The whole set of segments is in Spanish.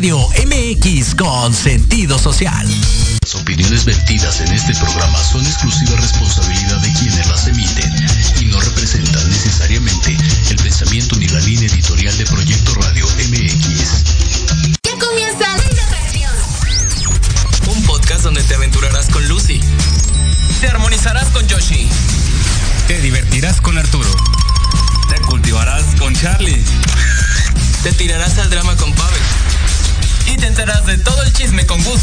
Radio MX con sentido social. Las opiniones vertidas en este programa son exclusiva responsabilidad de quienes las emiten y no representan necesariamente el pensamiento ni la línea editorial de Proyecto Radio MX. Ya comienza. Un podcast donde te aventurarás con Lucy. Te armonizarás con Yoshi. Te divertirás con Arturo. Te cultivarás con Charlie. Te tirarás al drama con Pavel. Y te enterarás de todo el chisme con Gus.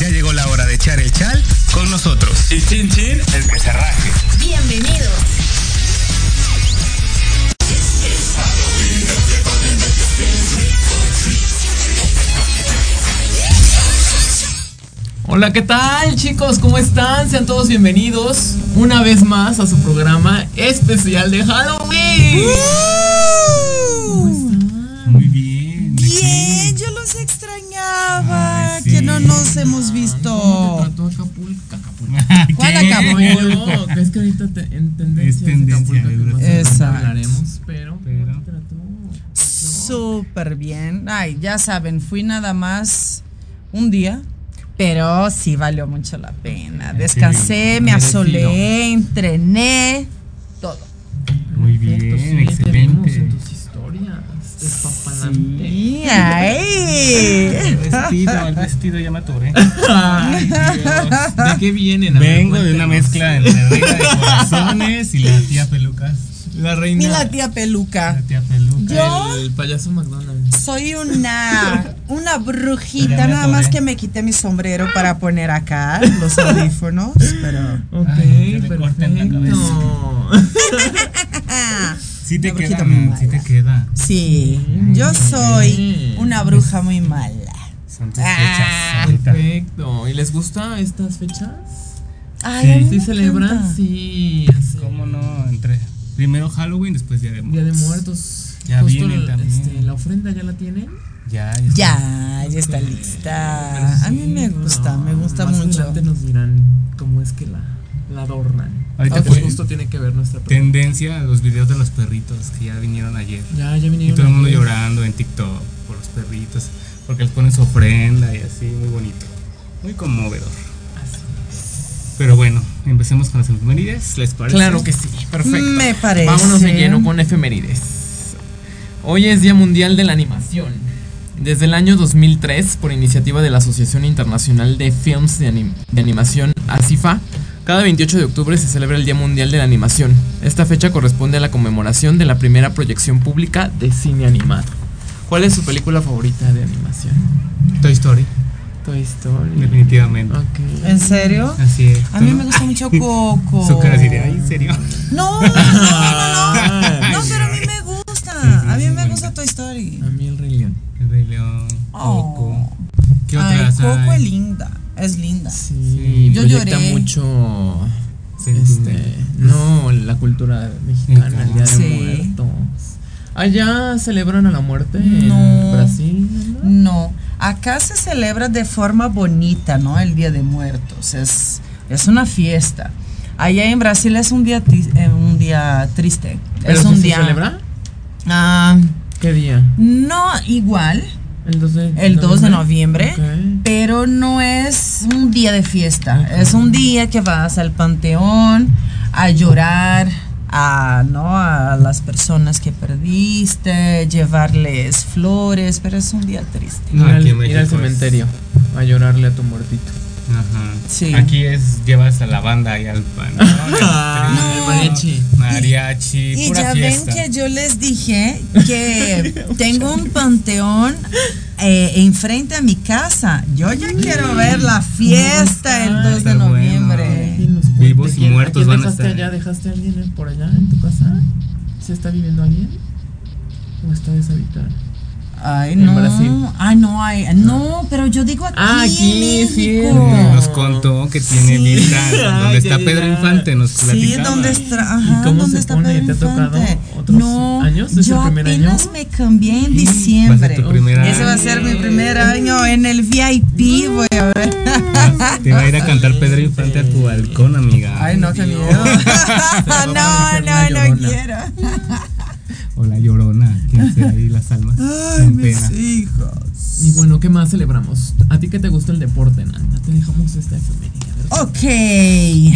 Ya llegó la hora de echar el chal con nosotros. Y chin chin, el que se raje. Bienvenidos. Hola, ¿qué tal chicos? ¿Cómo están? Sean todos bienvenidos una vez más a su programa especial de Halloween. ¿Cómo hemos visto. ¿Cómo te trató Acapulco? Acapulco. ¿Cuál. Acapulco? No, es que ahorita te- en tendencia Es tendencia, Acapulco, que Exacto. hablaremos, pero, Pero- ¿cómo te trató? Súper bien. Ay, ya saben, fui nada más un día, pero sí valió mucho la pena. Descansé, me asolé, entrené, todo. Muy Perfecto, bien, sí, te vimos en excelente. tus historias. Y ay. El vestido, el vestido ya me atoré. Ay, Dios. ¿De qué vienen? Vengo de una mezcla entre Reina de Corazones y la tía Pelucas. La Y reina. la tía peluca. La tía Peluca. Yo El payaso McDonald's. soy una, una brujita, nada más que me quité mi sombrero para poner acá los audífonos, pero... Ok, Ay, que le corten la perfecto. Sí te queda, muy sí te queda. Sí, yo soy una bruja muy mala. Son tus Ah, fechas. ahorita. Perfecto. ¿Y les gusta estas fechas? Ay, ¿Sí celebran? Sí. así. ¿Cómo no? Entre primero Halloween, después Día de Día de Muertos. Muertos. Ya Justo vienen el- también. este, la ofrenda ya la tienen. Ya, ya. está. Ya, ya está lista. A mí me gusta, me gusta Más mucho. adelante nos dirán cómo es que la, la adornan. Ahorita fue justo tiene que ver nuestra pregunta. tendencia a los videos de los perritos que ya vinieron ayer. Ya, ya Y vinieron. todo el mundo ayer. llorando en TikTok por los perritos, porque les ponen su ofrenda y así, muy bonito. Muy conmovedor. Así es. Pero bueno, empecemos con las efemérides, ¿les parece? Claro que sí, perfecto. Me parece. Vámonos de lleno con efemérides. Hoy es Día Mundial de la Animación. Desde el año 2003, por iniciativa de la Asociación Internacional de Films de, Anim- de Animación, ASIFA, cada 28 de octubre se celebra el Día Mundial de la Animación. Esta fecha corresponde a la conmemoración de la primera proyección pública de cine animado. ¿Cuál es su película favorita de animación? Toy Story, Toy Story. definitivamente. ¿En serio? Así es. A mí me gusta mucho Coco. Su cara diría, ¿en serio? No, no, no, no. Ay, No, pero a mí ay. me gusta. A mí me gusta Toy Story. A mí el Rey León. El Rey León, Coco. Oh. ¿Qué Ay, otras Coco es linda. Es linda. Sí, Yo proyecta lloré. mucho este, no, la cultura mexicana, el Día de Sí. Muertos. Allá celebran a la muerte en No. Brasil. ¿no? No, acá se celebra de forma bonita, ¿no? El Día de Muertos. Es, es una fiesta. Allá en Brasil es un día, tri- eh, un día triste. ¿Pero es sí un se día. celebra? Ah, ¿Qué día? no igual, El 2 de el 2 de noviembre. Pero no es un día de fiesta, es un día que vas al panteón a llorar a, ¿no? a las personas que perdiste, llevarles flores, pero es un día triste. No, ir, al, ir al cementerio a llorarle a tu muertito. Ajá. Sí. Aquí es, llevas a la banda y al pan. Ah, el mariachi. Mariachi, Y pura ya fiesta. ven que yo les dije que tengo un panteón eh, enfrente a mi casa. Yo ya quiero ver la fiesta el 2 de bueno. noviembre. ¿Quién los Vivos y ¿Quién- muertos van a estar. allá? ¿Dejaste a alguien por allá en tu casa? ¿Se está viviendo alguien? ¿O está deshabitada? Ay, En no. Brasil. Ay, no, ay, no, pero yo digo aquí. Ah, aquí, en sí. Nos contó que tiene Sí. vista donde está Pedro. Infante, nos Sí, platicaba. ¿dónde está? Ajá, cómo ¿dónde se está pone? Pedro ¿Te ha tocado otros no, años? ¿Es el yo primer apenas año? me cambié en a diciembre. Ese va a ser mi primer año en el VIP, voy a ver. Te va a ir a cantar Pedro Infante a tu balcón, amiga. Ay, no, qué miedo. No, no, no quiero. O la llorona, quien sea ahí las almas. en pena. hijos. Y bueno, ¿qué más celebramos? ¿A ti qué te gusta el deporte, Nanda? Te dejamos esta efeméride. Ok.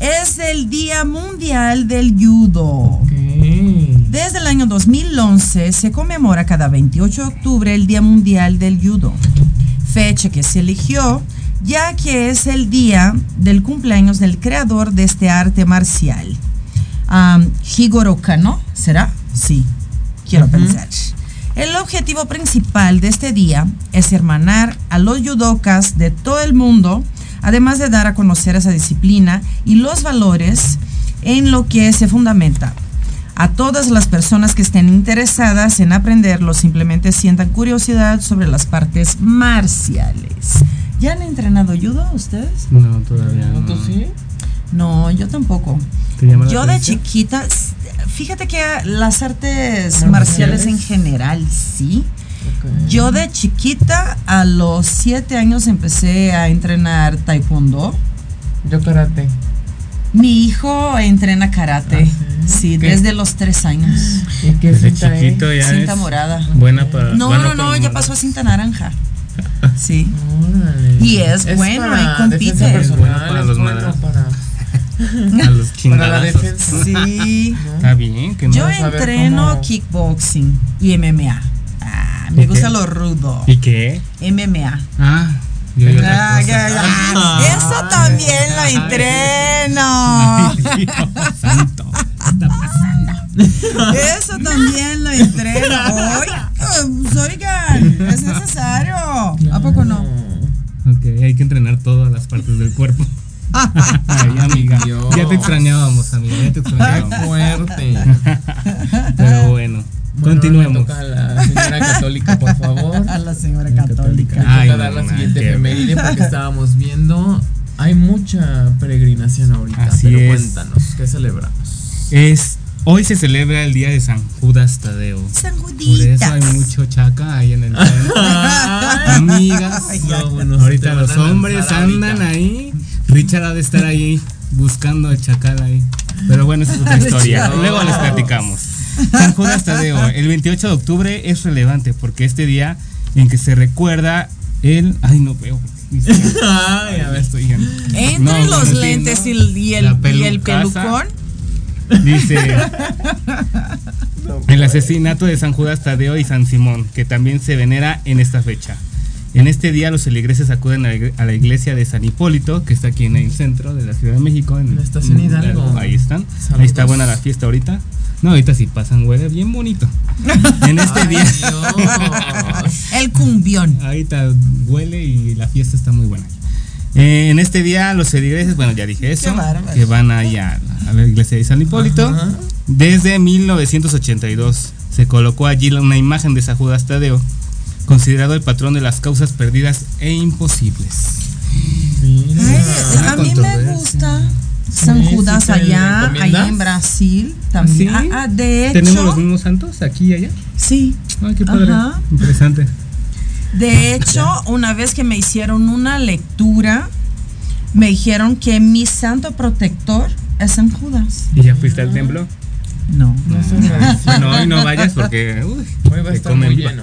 Es el Día Mundial del Judo. Ok. Desde el año 2011 se conmemora cada 28 de octubre el Día Mundial del Judo, fecha que se eligió ya que es el día del cumpleaños del creador de este arte marcial. Am, Higoro Kano, ¿será? Sí, quiero pensar. El objetivo principal de este día es hermanar a los judocas de todo el mundo, además de dar a conocer esa disciplina y los valores en lo que se fundamenta. A todas las personas que estén interesadas en aprenderlo, simplemente sientan curiosidad sobre las partes marciales. ¿Ya han entrenado judo ustedes? No, todavía no. ¿Tú sí? No, yo tampoco. ¿Te llama la Yo de chiquita, fíjate que las artes ¿Marciales? marciales en general, sí. Yo de chiquita, a los siete años empecé a entrenar taekwondo. Yo karate. Mi hijo entrena karate, Ah, ¿sí? desde los tres años. ¿Y qué Desde cinta es? ya Cinta es morada. buena para... No, bueno no, no, para ya pasó a cinta naranja. Sí. Órale. Y es bueno, para ahí compite. Es bueno para los bueno para, A los para la defensa. Sí. Está bien, que no. Yo entreno cómo- kickboxing y MMA. Ah, me ¿Y gusta qué? lo rudo. ¿Y qué? MMA. Ah, yo Ah, ya, ya. Eso también lo entreno. Ay, Dios santo. ¿qué está pasando? Eso también lo entreno. Oigan, pues, oigan, es necesario. ¿A poco no? Ok, hay que entrenar todas las partes del cuerpo. Ay, amiga. Dios. Ya te extrañábamos, amiga. Ya te Qué extrañábamos. fuerte. Pero bueno, Bueno, continuemos. toca a la señora católica, por favor. A la señora Católica. Ay, toca dar la siguiente qué- efeméride porque estábamos viendo. Hay mucha peregrinación ahorita, Así pero es. cuéntanos, ¿qué celebramos? Es, hoy se celebra el día de San Judas Tadeo. San Por eso hay Juditas. mucho chaca ahí en el centro. Amigas, No, bueno, ahorita los hombres andan ahorita. ahí. Richard ha de estar ahí buscando el chacal ahí. Pero bueno, esa es otra historia. Luego les platicamos. San Judas Tadeo, el 28 de octubre es relevante porque este día en que se recuerda el. Ay, no veo. Ay, a ver. estoy. Entre No, los lentes ¿no? y, el, y el pelucón. Dice el asesinato de San Judas Tadeo y San Simón, que también se venera en esta fecha. En este día los feligreses acuden a la iglesia de San Hipólito, que está aquí en el centro de la Ciudad de México. En La estación Hidalgo. Ahí están. Saludos. Ahí está buena la fiesta ahorita. No, ahorita sí pasan, huele bien bonito. En este Ay, día, Dios. El cumbión. ahorita huele y la fiesta está muy buena. Eh, en este día los feligreses, bueno, ya dije eso, que van ahí a, a la iglesia de San Hipólito. Ajá. Desde 1982 se colocó allí una imagen de San Judas Tadeo, considerado el patrón de las causas perdidas e imposibles. Ay, a mí me gusta San Sí, Judas sí, ¿te allá, allá en Brasil también. ¿Sí? Ah, ah, de hecho, ¿Tenemos los mismos santos aquí y allá? sí. Ay, qué padre. Ajá. Interesante. De hecho, una vez que me hicieron una lectura, me dijeron que mi santo protector es San Judas. ¿Y ya fuiste al templo? No. No agradecido. Bueno, hoy no vayas porque uy, Hoy va a estar muy lleno.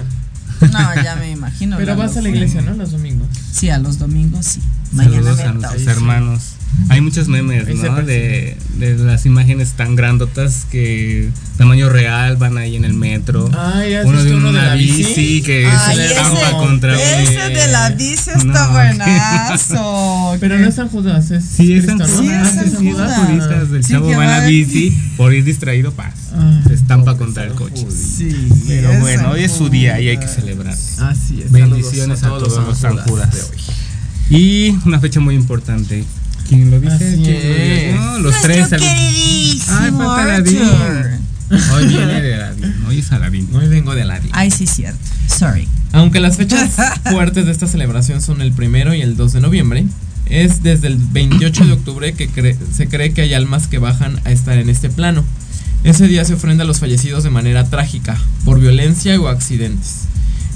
No, ya me imagino. Pero vas a la iglesia, ¿no? Los domingos. Sí, a los domingos sí. Mañana Saludos me a nuestros hermanos. Hay muchos memes, ¿no? De, de las imágenes tan grandotas que tamaño real van ahí en el metro. Ay, ¿has uno de visto uno de una la bici? bici que Ay, se ese- estampa contra un- Ese de la bici está No, buenazo. Pero no es San Judas, es Sí, es San Judas. ¿no? Sí, es Ah, San sí, Judas. Sí, chavo que van a va- bici por ir distraído, paz. Ah, se estampa pobre contra el coche. Judas. Sí. Pero bueno, hoy es su día y hay que celebrar. Así es. Bendiciones saludos a todos los San Judas. de hoy. Y una fecha muy importante. ¿Quién lo dice? Así ¿Quién lo dice? No, los tres. Nuestro queridísimo Ay, falta Aladín. Hoy viene de Aladín. Hoy es Aladín. Hoy vengo de Aladdin. Ay, sí, cierto. Sorry. Aunque las fechas fuertes de esta celebración son el primero y el 2 de noviembre, es desde el 28 de octubre que cre- se cree que hay almas que bajan a estar en este plano. Ese día se ofrenda a los fallecidos de manera trágica, por violencia o accidentes.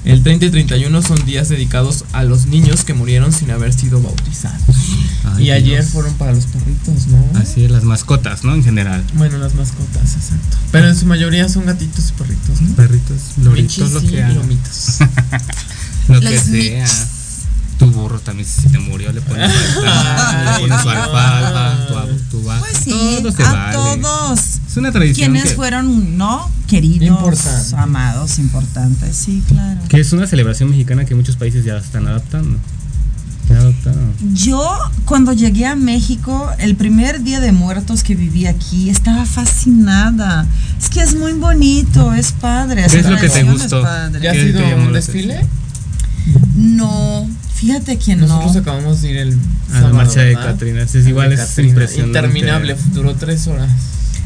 El 30 y 31 son días dedicados a los niños que murieron sin haber sido bautizados. Ay, y ayer Dios. fueron para los perritos, ¿no? Así es, las mascotas, ¿no? En general. Bueno, las mascotas, exacto. Pero en su mayoría son gatitos y perritos, ¿no? Perritos, loritos, lo que lomitos. Lo que sea. Tu burro también, si te murió, le pones su alfalfa, le pones su alfalfa, tu, tu vaca. Pues sí, todo se a vale. todos. Es una tradición Quienes que, fueron, ¿no? Queridos, Importantes. amados, importantes. Sí, claro. que es una celebración mexicana que muchos países ya están adaptando. Ya. Yo cuando llegué a México, el primer día de muertos que viví aquí, estaba fascinada. Es que es muy bonito, es padre. ¿Qué es lo que te gustó? ¿Ya ha ¿Qué sido un desfile? No, fíjate que Nosotros no. acabamos de ir el A la marcha de ¿verdad? Catrinas. Es igual, es Catrina. impresionante. Interminable, duró tres horas.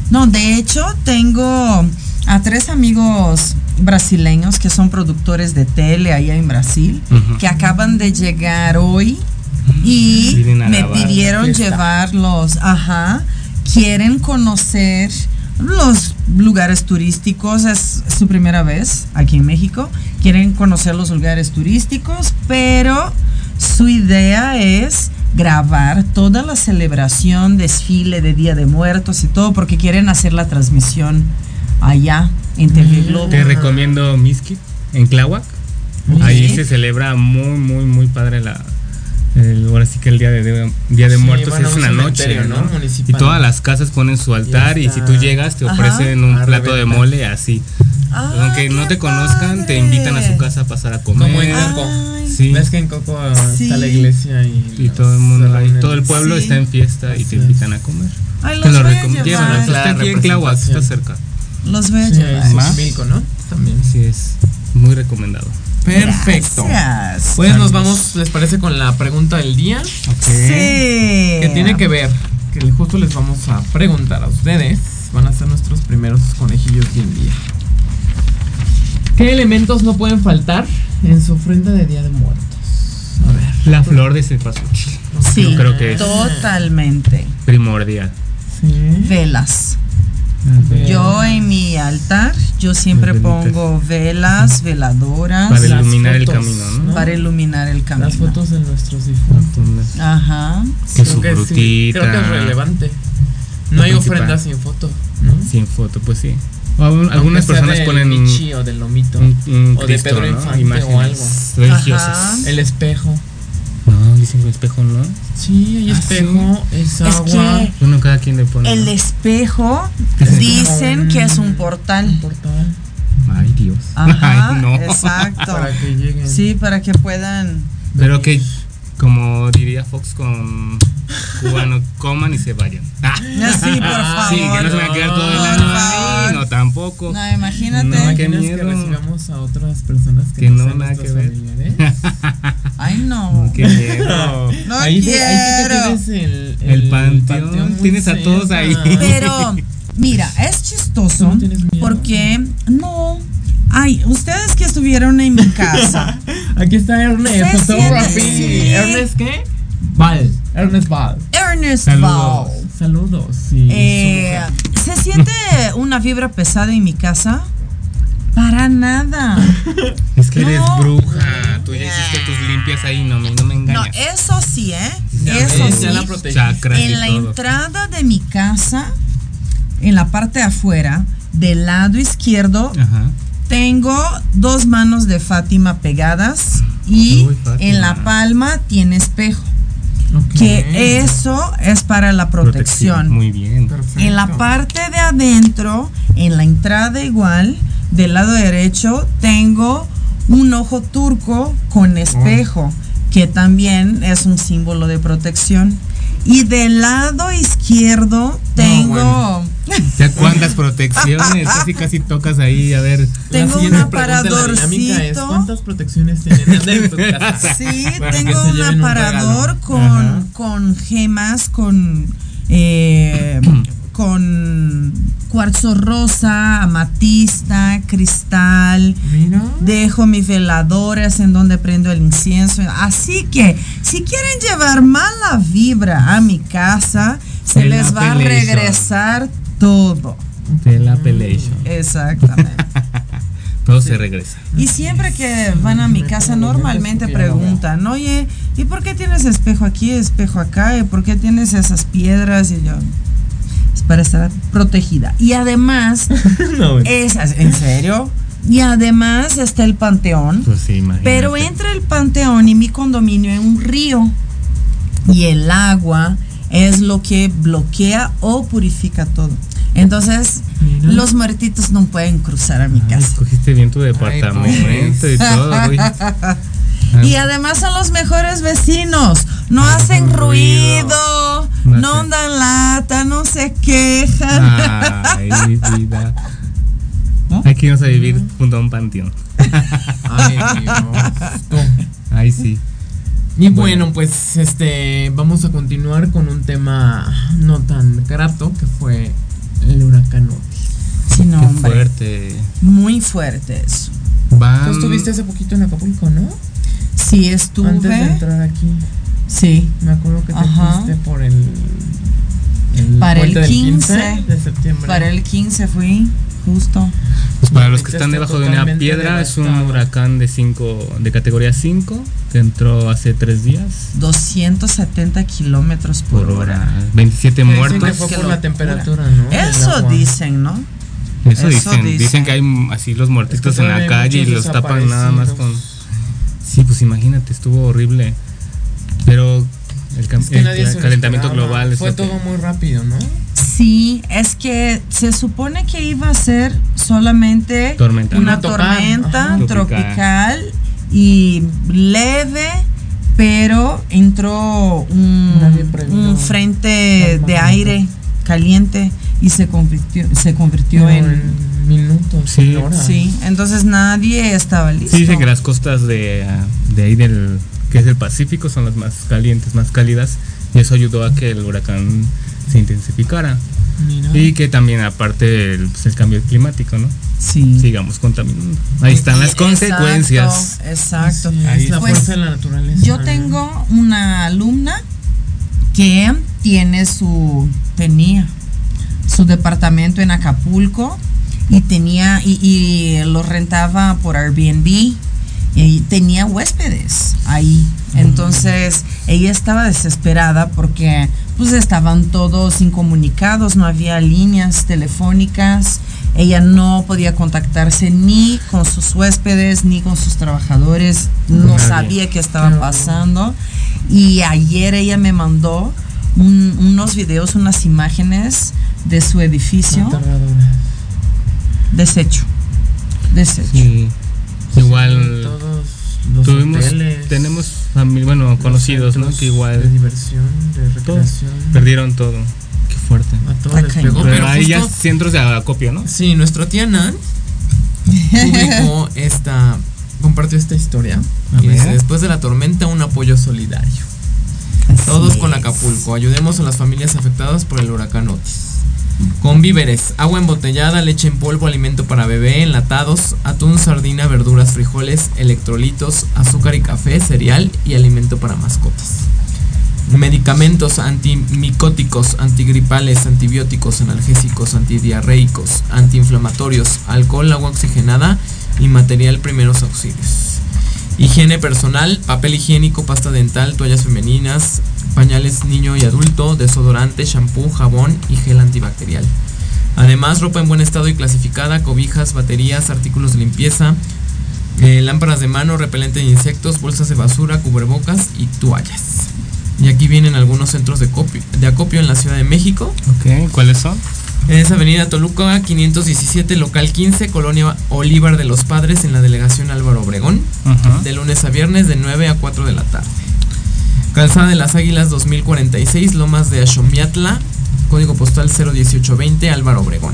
No, de hecho, tengo a tres amigos brasileños que son productores de tele allá en Brasil, que acaban de llegar hoy y Vienen a me pidieron llevarlos, ajá, quieren conocer los lugares turísticos, es su primera vez aquí en México, quieren conocer los lugares turísticos, pero su idea es grabar toda la celebración, desfile de Día de Muertos y todo, porque quieren hacer la transmisión allá en TV Globo. Te recomiendo Miskit en Tláhuac. Ok. Ahí se celebra muy, muy, muy padre la. El, ahora sí que el día de, día de Sí, muertos es un una noche, ¿no? ¿no? Y todas las casas ponen su altar y si tú llegas te Ajá. ofrecen un A plato de mole así. Ah, Aunque no te conozcan, te invitan a su casa a pasar a comer. Como en Coco. Sí. ¿Ves que en Coco Sí. está la iglesia y, Y todo el mundo, reúnen? todo el pueblo Sí. está en fiesta y Así te es. invitan a comer. Ay, Te los lo recomiendo. está aquí en Tláhuac, está cerca. Los voy a Sí, ¿no? También. Así es, muy recomendado. Perfecto. Gracias. Pues nos vamos, ¿les parece con la pregunta del día? Ok. Sí. Que tiene que ver, que justo les vamos a preguntar a ustedes. Van a ser nuestros primeros conejillos del día. ¿Qué elementos no pueden faltar en su ofrenda de Día de Muertos? A ver. La flor de cempasúchil, Sí, Yo creo que es totalmente. primordial. Sí. Velas. Velas. Yo en mi altar, yo siempre pongo velas, veladoras Para iluminar el camino, ¿no? para iluminar el camino. Las fotos de nuestros difuntos. Ajá. Que su Creo que sí, frutita. creo que es relevante. No hay principal. ofrenda sin foto, ¿no? Sin foto, pues sí. O algunas sea personas del ponen un, Michi o del Lomito. un- un o de Cristo, Pedro ¿no? Infante Imágenes o algo. religiosas. Ajá. El espejo. No, dicen que espejo no. Sí, hay Ah, espejo, es Es agua. que Uno cada quien le pone. el espejo Dicen- dicen que es un Un portal. portal. Ay, Dios. Ajá, Ay, no. exacto. Para que lleguen. Sí, para que puedan. Pero que, como diría Fox con cubano, coman y se vayan. Ah, Sí, por favor. sí, que no se van a quedar todo el año ahí. No, tampoco. No, imagínate. No, qué miedo. que recibamos a otras personas que, Que no, sean nada que ver. familiares. Ay, no. Qué miedo. No ahí, sí- ahí sí que quiero. tienes el, El panteón, muy tienes a todos ahí. Pero, mira, es chistoso ¿Tú no tienes miedo? porque no. Ay, ustedes que estuvieron en mi casa. Aquí está Ernest, siente, sí. ¿Ernest qué? Val. Ernest Val. Ernest Saludos. Val. Saludos. Sí, Eh, ¿Se siente una vibra pesada en mi casa? Para nada. Es que eres No. bruja. Tú ya hiciste tus limpias ahí, no me, no me No, engañas. eso sí, ¿eh? Ya Eso sí. la. Chakras En la todo. entrada de mi casa, en la parte de afuera, del lado izquierdo, Ajá. Tengo dos manos de Fátima pegadas y Uy, en la palma tiene espejo. Que eso es para la protección. Muy bien. Perfecto. En la parte de adentro, en la entrada igual, del lado derecho, tengo un ojo turco con espejo, que también es un símbolo de protección. Y del lado izquierdo tengo, ¿Ya cuántas protecciones? Casi casi tocas ahí, a ver. tengo un aparadorcito. ¿Cuántas protecciones tienen en tu casa? Sí, tengo un aparador con, Ajá. con gemas, con, cuarzo rosa, amatista, cristal. Mira. Dejo mis veladoras en donde prendo el incienso. Así que, si quieren llevar mala vibra a mi casa, se les va a regresar todo. De la Appellation. Exactamente. Todo se regresa. Y siempre que van a mi casa normalmente preguntan, oye, ¿y por qué tienes espejo aquí, espejo acá? ¿Y por qué tienes esas piedras? Y yo, es para estar protegida. Y además, No, esas, ¿en serio? Y además está el panteón. Pues sí, imagínate. Pero entre el panteón y mi condominio hay un río. Y el agua es lo que bloquea o purifica todo. Entonces, Mira. los muertitos no pueden cruzar a mi Ay, casa. escogiste bien tu departamento y todo, güey. Y además son los mejores vecinos. No hacen ruido. ruido, No dan lata, no se quejan. Ay, mi vida. ¿No? Hay que irnos a vivir junto a un panteón. Ay, Dios. Tú. Ay, sí. Y bueno, pues este vamos a continuar con un tema no tan grato que fue el huracán Otis. Sí, no, Qué hombre. fuerte. Muy fuerte eso. Van. Tú estuviste hace poquito en Acapulco, ¿no? Sí, estuve. Antes de entrar aquí. Sí. Me acuerdo que te Ajá. fuiste por el, el Para el puente del 15 de septiembre. Para el 15 fui, justo. Pues para los que Está están debajo de una piedra, es un huracán de cinco, de categoría 5 que entró hace tres días 270 kilómetros por, por hora. hora. 27 Que dicen muertos. que fue por la locura. temperatura, ¿no? Eso dicen, ¿no? Eso, Eso dicen. dicen. dicen. que hay así los muertitos Es que en la calle y los tapan nada más con. Sí, pues imagínate, estuvo horrible. Pero el, cam- Es que el nadie se lo calentamiento esperaba. global es Fue que- todo muy rápido, ¿no? Sí, es que se supone que iba a ser solamente Tormenta. una tormenta ajá. tropical y leve, pero entró un, frente de aire caliente y se convirtió, se convirtió en... en minutos, Sí. en horas. Sí, entonces nadie estaba listo. Sí, dice que las costas de, de ahí del que es el Pacífico son las más calientes, más cálidas y eso ayudó a que el huracán se intensificara Mira. y que también aparte el, pues, el cambio climático, ¿no? Sí. Sigamos contaminando. Ahí están las Exacto, consecuencias. Exacto. Sí, Ahí es la Pues, fuerza de la naturaleza. Yo tengo una alumna que tiene su tenía su departamento en Acapulco y tenía y, y lo rentaba por Airbnb y tenía huéspedes ahí. Entonces ella estaba desesperada porque pues estaban todos incomunicados, no había líneas telefónicas. Ella no podía contactarse ni con sus huéspedes ni con sus trabajadores. No sabía qué estaba pasando. Y ayer ella me mandó un- unos videos, unas imágenes de su edificio Aterradora. deshecho. Deshecho. Sí. Igual Todos los tuvimos hoteles, tenemos familia, bueno, conocidos, ¿no? Que De igual diversión, de todo, recreación. perdieron todo. Qué fuerte. A todos les pegó, Pero, pero hay ya centros de acopio, ¿no? Sí, nuestra tía Nan publicó esta, compartió esta historia A y ver. dice, después de la tormenta un apoyo solidario. Todos con Acapulco, ayudemos a las familias afectadas por el huracán Otis. Con víveres, agua embotellada, leche en polvo, alimento para bebé, enlatados, atún, sardina, verduras, frijoles, electrolitos, azúcar y café, cereal y alimento para mascotas. Medicamentos antimicóticos, antigripales, antibióticos, analgésicos, antidiarreicos, antiinflamatorios, alcohol, agua oxigenada y material primeros auxilios. Higiene personal, papel higiénico, pasta dental, toallas femeninas, pañales niño y adulto, desodorante, shampoo, jabón y gel antibacterial. Además, ropa en buen estado y clasificada, cobijas, baterías, artículos de limpieza, eh, lámparas de mano, repelente de insectos, bolsas de basura, cubrebocas y toallas. Y aquí vienen algunos centros de, copio- de acopio en la Ciudad de México. Ok, ¿cuáles son? Es Avenida Toluca 517, local 15, Colonia Olivar de los Padres, en la delegación Álvaro Obregón, de lunes a viernes de 9 a 4 de la tarde. Calzada de las Águilas 2046, Lomas de Ashomiatla, código postal 01820, Álvaro Obregón.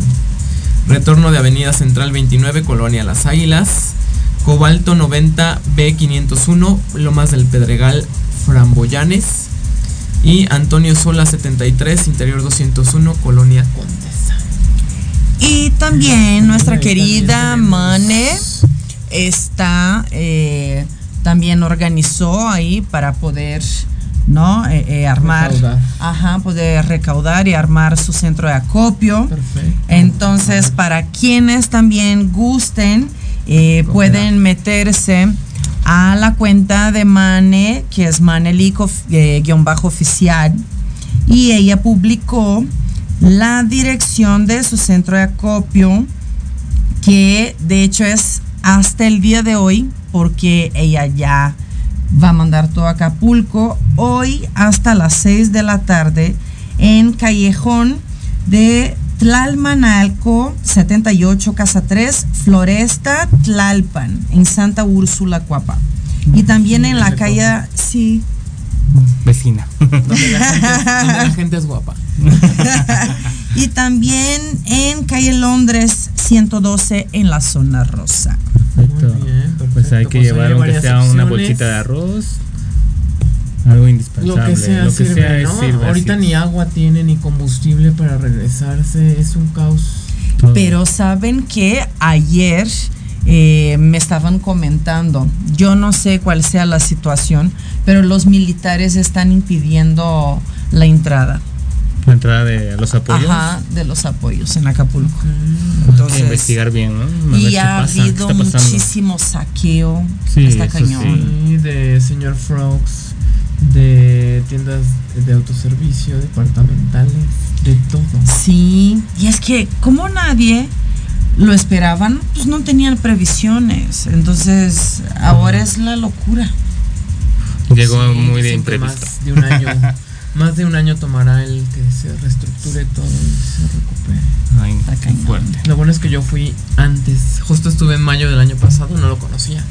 Retorno de Avenida Central 29, Colonia Las Águilas. Cobalto 90, B501, Lomas del Pedregal, Framboyanes. Y Antonio Sola 73, Interior 201, Colonia Condesa. Y también nuestra querida Mane está, eh, también organizó ahí para poder, ¿no? Eh, eh, armar, Recaudar. ajá, poder recaudar y armar su centro de acopio. Perfecto. Entonces, para quienes también gusten pueden meterse a la cuenta de Mane, que es Manelico oficial, y ella publicó la dirección de su centro de acopio, que de hecho es hasta el día de hoy, porque ella ya va a mandar todo a Acapulco, hoy hasta las 6 de la tarde, en Callejón de Tlalmanalco 78, Casa 3, Floresta, Tlalpan, en Santa Úrsula, Cuapa. Y también en la calle, sí, Vecina. Donde la gente, donde la gente es guapa. y también en calle Londres 112 en la zona rosa. Perfecto. Muy bien, perfecto. Pues hay que Pues llevar hay aunque sea una bolsita de arroz. Algo indispensable. Lo que sea Lo que sirve, sea es ¿no? sirve, Ahorita así ni agua tiene ni combustible para regresarse, es un caos. Todo. Pero saben que ayer eh, me estaban comentando, yo no sé cuál sea la situación, pero los militares están impidiendo la entrada La entrada de los apoyos. ajá, de los apoyos en Acapulco. Hay que Entonces, investigar bien, ¿no? A ver y qué ha pasa, qué habido muchísimo saqueo. Sí, está cañón. Sí, de señor Frogs, de tiendas de autoservicio, departamentales, de todo. Sí, y es que como nadie lo esperaban, pues no tenían previsiones. Entonces, ahora es la locura. Llegó Sí, muy de imprevisto. Más de un año, más de un año tomará el que se reestructure todo y se recupere. Ay, Está fuerte. Lo bueno es que yo fui antes, justo estuve en mayo del año pasado, no lo conocía.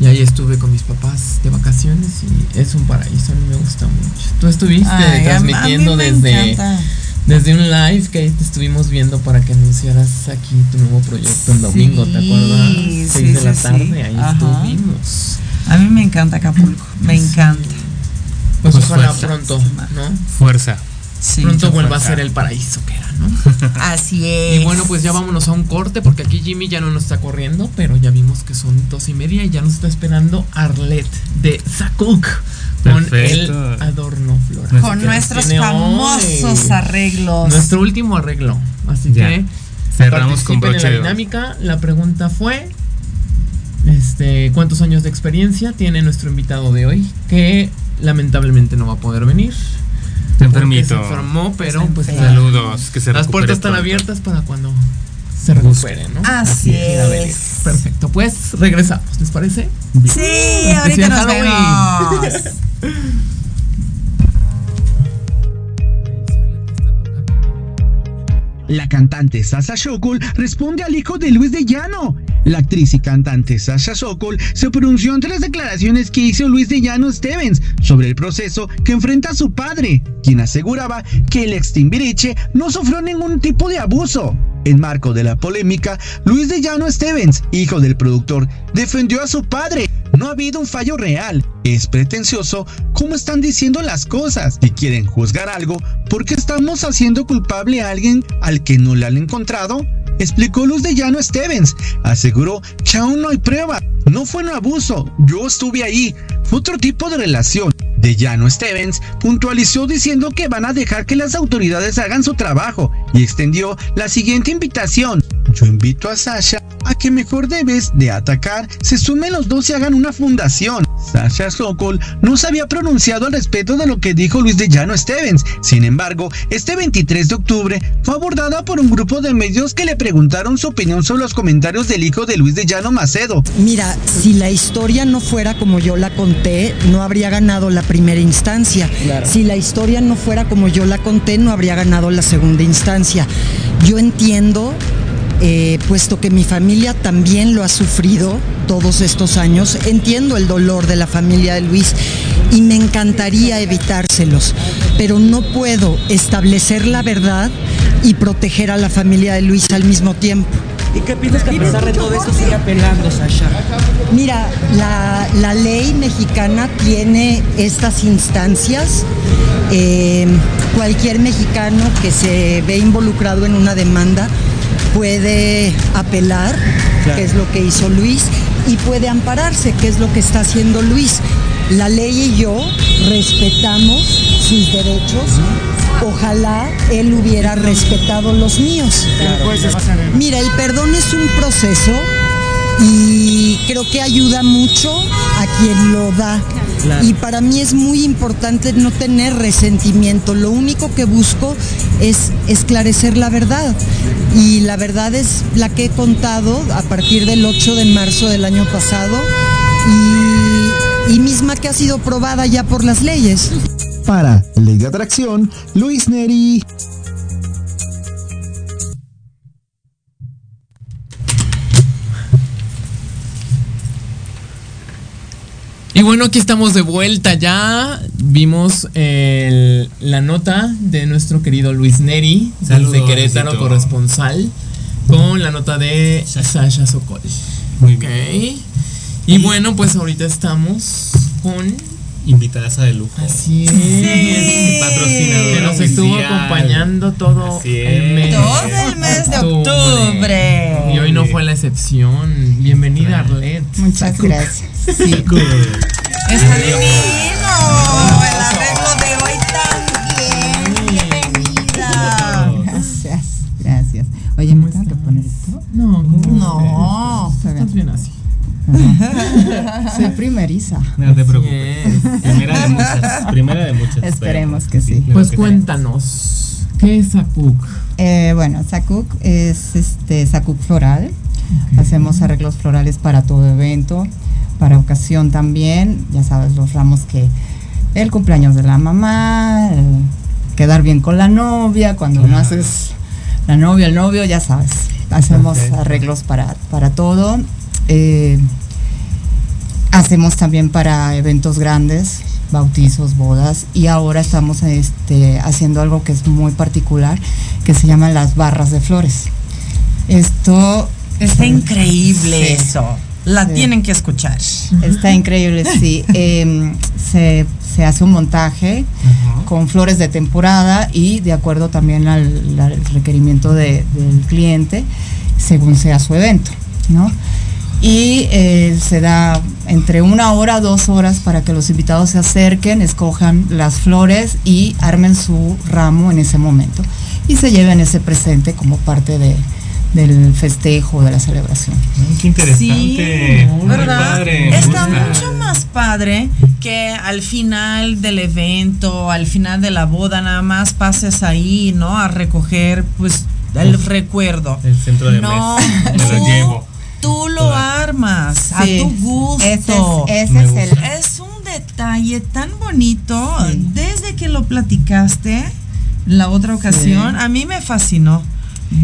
Y ahí estuve con mis papás de vacaciones y es un paraíso, a mí me gusta mucho. Tú estuviste Ay, a- a mí transmitiendo me desde, encanta. Desde un live que ahí te estuvimos viendo para que anunciaras aquí tu nuevo proyecto el domingo, ¿te acuerdas? sí, Seis de la sí, sí. tarde, ahí Ajá. estuvimos. A mí me encanta Acapulco, me encanta. Pues, Pues ojalá fuerza. pronto, ¿no? Fuerza. Sí. pronto vuelva a fuerza. ser el paraíso que era, ¿no? Así es. Y bueno, pues ya vámonos a un corte porque aquí Jimmy ya no nos está corriendo, pero ya vimos que son dos y media y ya nos está esperando Arlet de Sakuk con el adorno floral. Con nuestros famosos hoy. arreglos. Nuestro último arreglo. Así Ya. que Cerramos con participen en broche la dinámica. La pregunta fue este, ¿cuántos años de experiencia tiene nuestro invitado de hoy? Que lamentablemente no va a poder venir. Te permito. Se enfermó, pero pues. Saludos. Que se las puertas están pronto. abiertas para cuando se recupere, ¿no? Así es. Perfecto, pues regresamos, ¿les parece? Sí, ahorita Especial nos vemos. La cantante Sasha Sokol responde al hijo de Luis de Llano. La actriz y cantante Sasha Sokol se pronunció ante las declaraciones que hizo Luis de Llano Stevens sobre el proceso que enfrenta a su padre, quien aseguraba que el ex no sufrió ningún tipo de abuso. En marco de la polémica, Luis de Llano Stevens, hijo del productor, defendió a su padre. No ha habido un fallo real. Es pretencioso cómo están diciendo las cosas. Si quieren juzgar algo, ¿por qué estamos haciendo culpable a alguien al que no le han encontrado? Explicó Luz de Llano Stevens. Aseguró que aún no hay prueba. No fue un abuso. Yo estuve ahí. Fue otro tipo de relación. De Llano Stevens puntualizó diciendo que van a dejar que las autoridades hagan su trabajo y extendió la siguiente invitación. Yo invito a Sasha a que mejor de vez de atacar se sumen los dos y hagan una fundación. Sasha Sokol no se había pronunciado al respecto de lo que dijo Luis de Llano Stevens. Sin embargo, este 23 de octubre fue abordada por un grupo de medios que le preguntaron su opinión sobre los comentarios del hijo de Luis de Llano Macedo. Mira, si la historia no fuera como yo la conté, no habría ganado la primera instancia. Si la historia no fuera como yo la conté, no habría ganado la segunda instancia. Yo entiendo, eh, puesto que mi familia también lo ha sufrido todos estos años, entiendo el dolor de la familia de Luis y me encantaría evitárselos, pero no puedo establecer la verdad y proteger a la familia de Luis al mismo tiempo. ¿Y qué piensas que a pesar de todo esto sigue apelando, Sasha? Mira, la, la ley mexicana tiene estas instancias. Eh, cualquier mexicano que se ve involucrado en una demanda puede apelar, que es lo que hizo Luis, y puede ampararse, que es lo que está haciendo Luis. La ley y yo respetamos sus derechos. Ojalá él hubiera respetado los míos. Mira, el perdón es un proceso y creo que ayuda mucho a quien lo da. Claro. Y para mí es muy importante no tener resentimiento. Lo único que busco es esclarecer la verdad. Y la verdad es la que he contado a partir del 8 de marzo del año pasado y, y misma que ha sido probada ya por las leyes. Para Ley de Atracción, Luis Neri. Bueno, aquí estamos de vuelta ya. Vimos el- la nota de nuestro querido Luis Neri, Saludos, desde Querétaro, Luisito. corresponsal, con la nota de Sasha Sokol. Muy Ok. bien. Y bueno, pues ahorita estamos con. Invitadas de lujo. Así es. Patrocinadora Que nos estuvo oficial. acompañando todo el es. mes. Todo el mes de octubre. Y hoy no fue la excepción. Bienvenida, Arlet. Muchas gracias. Sí. Está divino. El arreglo de hoy también. Bienvenida. Gracias, gracias. Oye, ¿me tengo que poner esto? No, ¿cómo No. Estás bien así. Soy primeriza. No te preocupes. Primera de muchas. Primera de muchas. Esperemos que sí. Pues cuéntanos, ¿qué es Akuk? Eh, bueno, Sakuk es este Sakuk floral. Hacemos arreglos florales para todo evento, para ocasión también. Ya sabes, los ramos que el cumpleaños de la mamá, el quedar bien con la novia, cuando no Claro. haces la novia, el novio, ya sabes. Hacemos arreglos para, para todo. Eh, hacemos también para eventos grandes, bautizos, bodas y ahora estamos este, haciendo algo que es muy particular que se llaman las barras de flores. Esto Está increíble Sí. eso. La Sí. tienen que escuchar. está increíble, sí. Em, se, se hace un montaje con flores de temporada y de acuerdo también al, al requerimiento de- del cliente según sea su evento, ¿no? Y eh, se da entre una hora, dos horas para que los invitados se acerquen, escojan las flores y armen su ramo en ese momento y se lleven ese presente como parte de, del festejo, de la celebración. Ay, Qué interesante. Muy ¿verdad? padre. Está gusta. mucho más padre que al final del evento, al final de la boda, nada más pases ahí, ¿no? A recoger, pues, el recuerdo. El centro de No, mesa. Me tú- lo llevo. Tú lo Toda. armas a Sí. tu gusto. Ese es, ese es el, Es un detalle tan bonito. Sí. Desde que lo platicaste la otra ocasión, a mí me fascinó.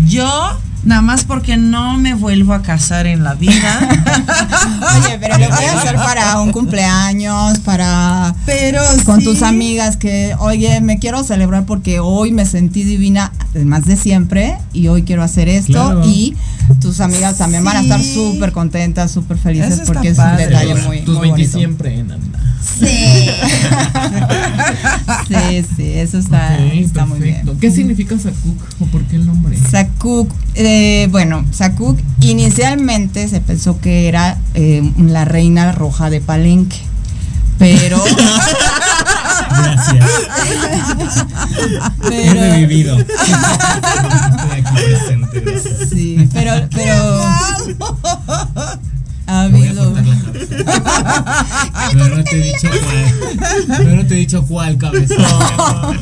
Yo, nada más porque no me vuelvo a casar en la vida. Oye, pero lo voy a hacer para un cumpleaños, para pero con sí. tus amigas que, oye, me quiero celebrar porque hoy me sentí divina, además de siempre, y hoy quiero hacer esto, Claro. y tus amigas también van a estar súper contentas, súper felices, porque es un detalle muy, Tus muy 20 bonito. siempre, Nanda. Sí. sí, sí, eso está, Ok, está muy bien. ¿Qué significa Sakuk o por qué el nombre? Sakuk, eh, bueno, Sakuk inicialmente se pensó que era eh, la reina roja de Palenque, pero, Gracias. He pero revivido. Estoy aquí presente. Gracias. sí, pero, pero ha habido. Pero no te he dicho cuál. Pero no te he dicho cuál cabeza.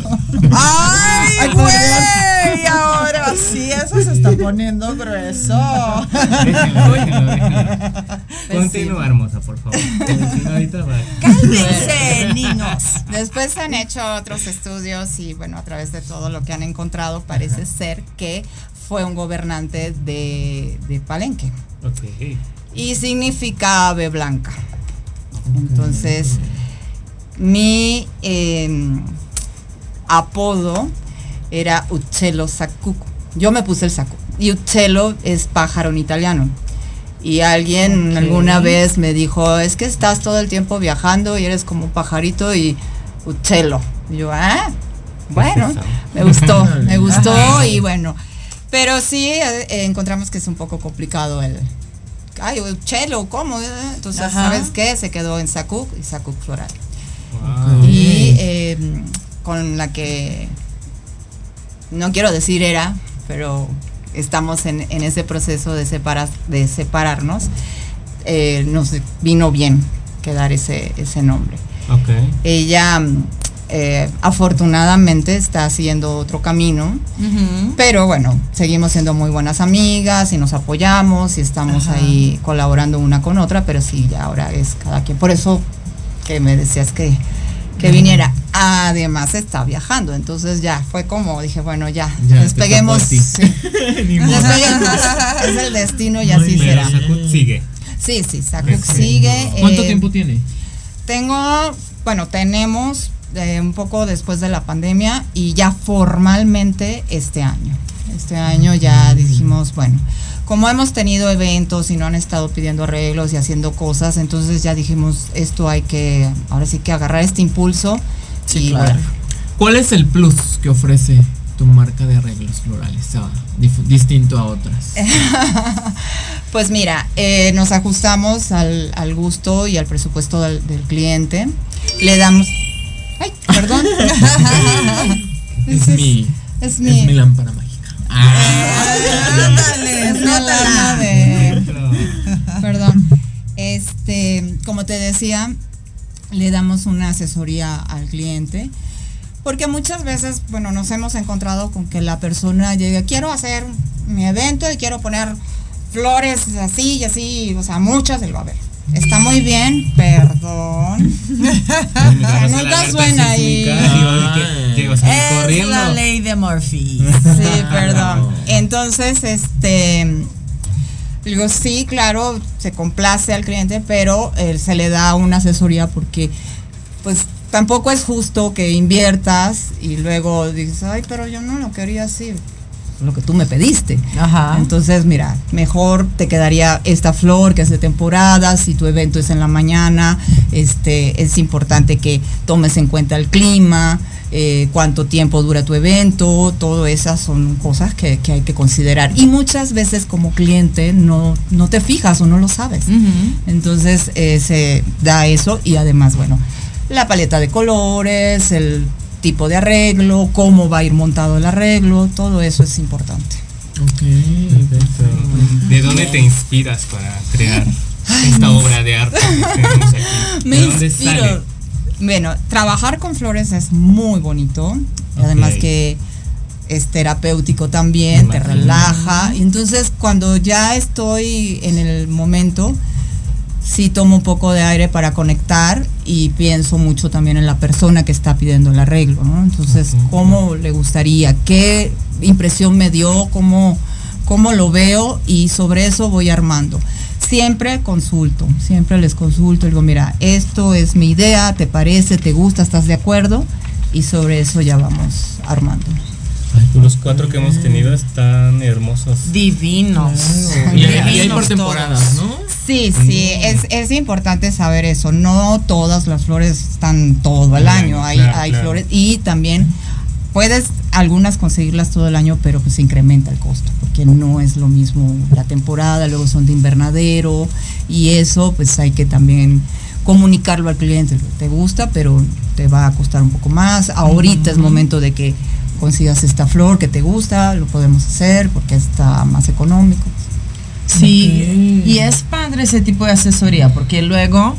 ¡Ay, güey! Ahora sí, eso se está poniendo grueso. Déjenlo, déjenlo, déjenlo. Continúa, hermosa, por favor. Cálmense, niños. Después han hecho otros estudios y bueno, a través de todo lo que han encontrado parece ser que fue un gobernante de, de Palenque. Ok. Y significa ave blanca. Entonces, mi eh, apodo era Uccello Sacuco. Yo me puse el saco. Y Uccello es pájaro en italiano. Y alguien alguna vez me dijo, es que estás todo el tiempo viajando y eres como un pajarito y Uccello. Y yo, ah, bueno, me gustó, me gustó y bueno. Pero sí eh, encontramos que es un poco complicado el, ay, Uccello, ¿cómo? eh? Entonces, Ajá. ¿sabes qué? Se quedó en Sacuc y Sacuc Floral. Wow. Y eh, con la que no quiero decir era, pero estamos en, en ese proceso de, separa- de separarnos. eh, nos vino bien quedar ese, ese nombre. Ok. Ella eh, afortunadamente está haciendo otro camino, pero bueno, seguimos siendo muy buenas amigas y nos apoyamos y estamos Ajá. ahí colaborando una con otra, pero sí, ya ahora es cada quien. Por eso que me decías que, que viniera. Además está viajando, entonces ya fue como dije, bueno, ya, despeguemos. sí. Es el destino y así Pero será. Sakut sigue. Sí, sí, Sakuk Perfecto. sigue. ¿Cuánto eh, tiempo tiene? tengo, bueno, tenemos eh, un poco después de la pandemia y ya formalmente este año. Este año ya dijimos, bueno, como hemos tenido eventos y no han estado pidiendo arreglos y haciendo cosas, entonces ya dijimos, esto hay que, ahora sí que agarrar este impulso. y claro. bueno, ¿Cuál es el plus que ofrece tu marca de arreglos florales distinto a otras? Pues mira, eh, nos ajustamos al, al gusto y al presupuesto del, del cliente. Le damos. Ay, perdón. es, mi, es es mi- mi lámpara mágica. De. Perdón. Este, como te decía, le damos una asesoría al cliente. Porque muchas veces, bueno, nos hemos encontrado con que la persona llega, quiero hacer mi evento y quiero poner flores así y así, o sea, muchas, él va a ver. Está muy bien, perdón. Nunca nunca suena ahí. Llego a salir Es corriendo. la ley de Murphy. Sí, perdón. Entonces, este, digo, sí, claro, se complace al cliente, pero eh, se le da una asesoría porque, pues, tampoco es justo que inviertas y luego dices, ay, pero yo no lo quería así. Lo que tú me pediste. Ajá. Entonces, mira, mejor te quedaría esta flor que es de temporada, si tu evento es en la mañana, este, es importante que tomes en cuenta el clima, eh, cuánto tiempo dura tu evento, todo esas son cosas que, que hay que considerar. Y muchas veces como cliente no, no te fijas o no lo sabes. Entonces eh, se da eso y además, bueno, la paleta de colores, el tipo de arreglo, cómo va a ir montado el arreglo, todo eso es importante. ¿De dónde te inspiras para crear esta obra de arte que tenemos aquí? Me ¿De dónde inspiro. sale? Bueno, trabajar con flores es muy bonito. Además que es terapéutico también, te relaja. Y entonces cuando ya estoy en el momento, sí tomo un poco de aire para conectar y pienso mucho también en la persona que está pidiendo el arreglo, ¿no? Entonces, ¿cómo le gustaría? ¿Qué impresión me dio? ¿Cómo, cómo lo veo? Y sobre eso voy armando. Siempre consulto, siempre les consulto, digo, mira, esto es mi idea, ¿te parece? ¿Te gusta? ¿Estás de acuerdo? Y sobre eso ya vamos armando. Ay, los cuatro que hemos tenido están hermosos. Divinos. Y hay, y hay por temporadas, ¿no? Sí, sí, es, es importante saber eso. No todas las flores están todo el Claro, año. Hay, claro, hay claro. flores y también puedes algunas conseguirlas todo el año, pero pues incrementa el costo porque no es lo mismo la temporada, luego son de invernadero y eso pues hay que también comunicarlo al cliente. Te gusta, pero te va a costar un poco más. Ahorita es momento de que consigas esta flor que te gusta, lo podemos hacer porque está más económico. Sí, y es padre ese tipo de asesoría porque luego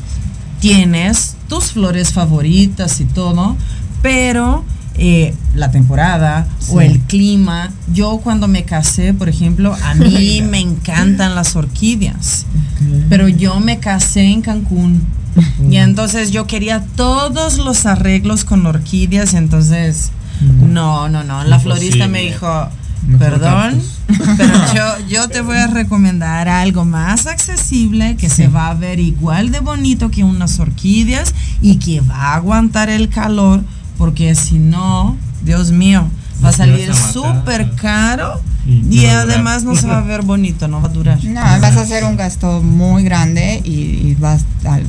tienes tus flores favoritas y todo, pero eh, la temporada o el clima. Yo cuando me casé, por ejemplo, a mí me encantan las orquídeas, pero yo me casé en Cancún. Y entonces yo quería todos los arreglos con orquídeas, entonces no, no, no. La florista me dijo, perdón, cactus". pero yo, yo te voy a recomendar algo más accesible que se va a ver igual de bonito que unas orquídeas y que va a aguantar el calor, porque si no, Dios mío, va a salir súper caro Y no y además no se va a ver bonito, no va a durar. No, vas a hacer un gasto muy grande y, y vas a,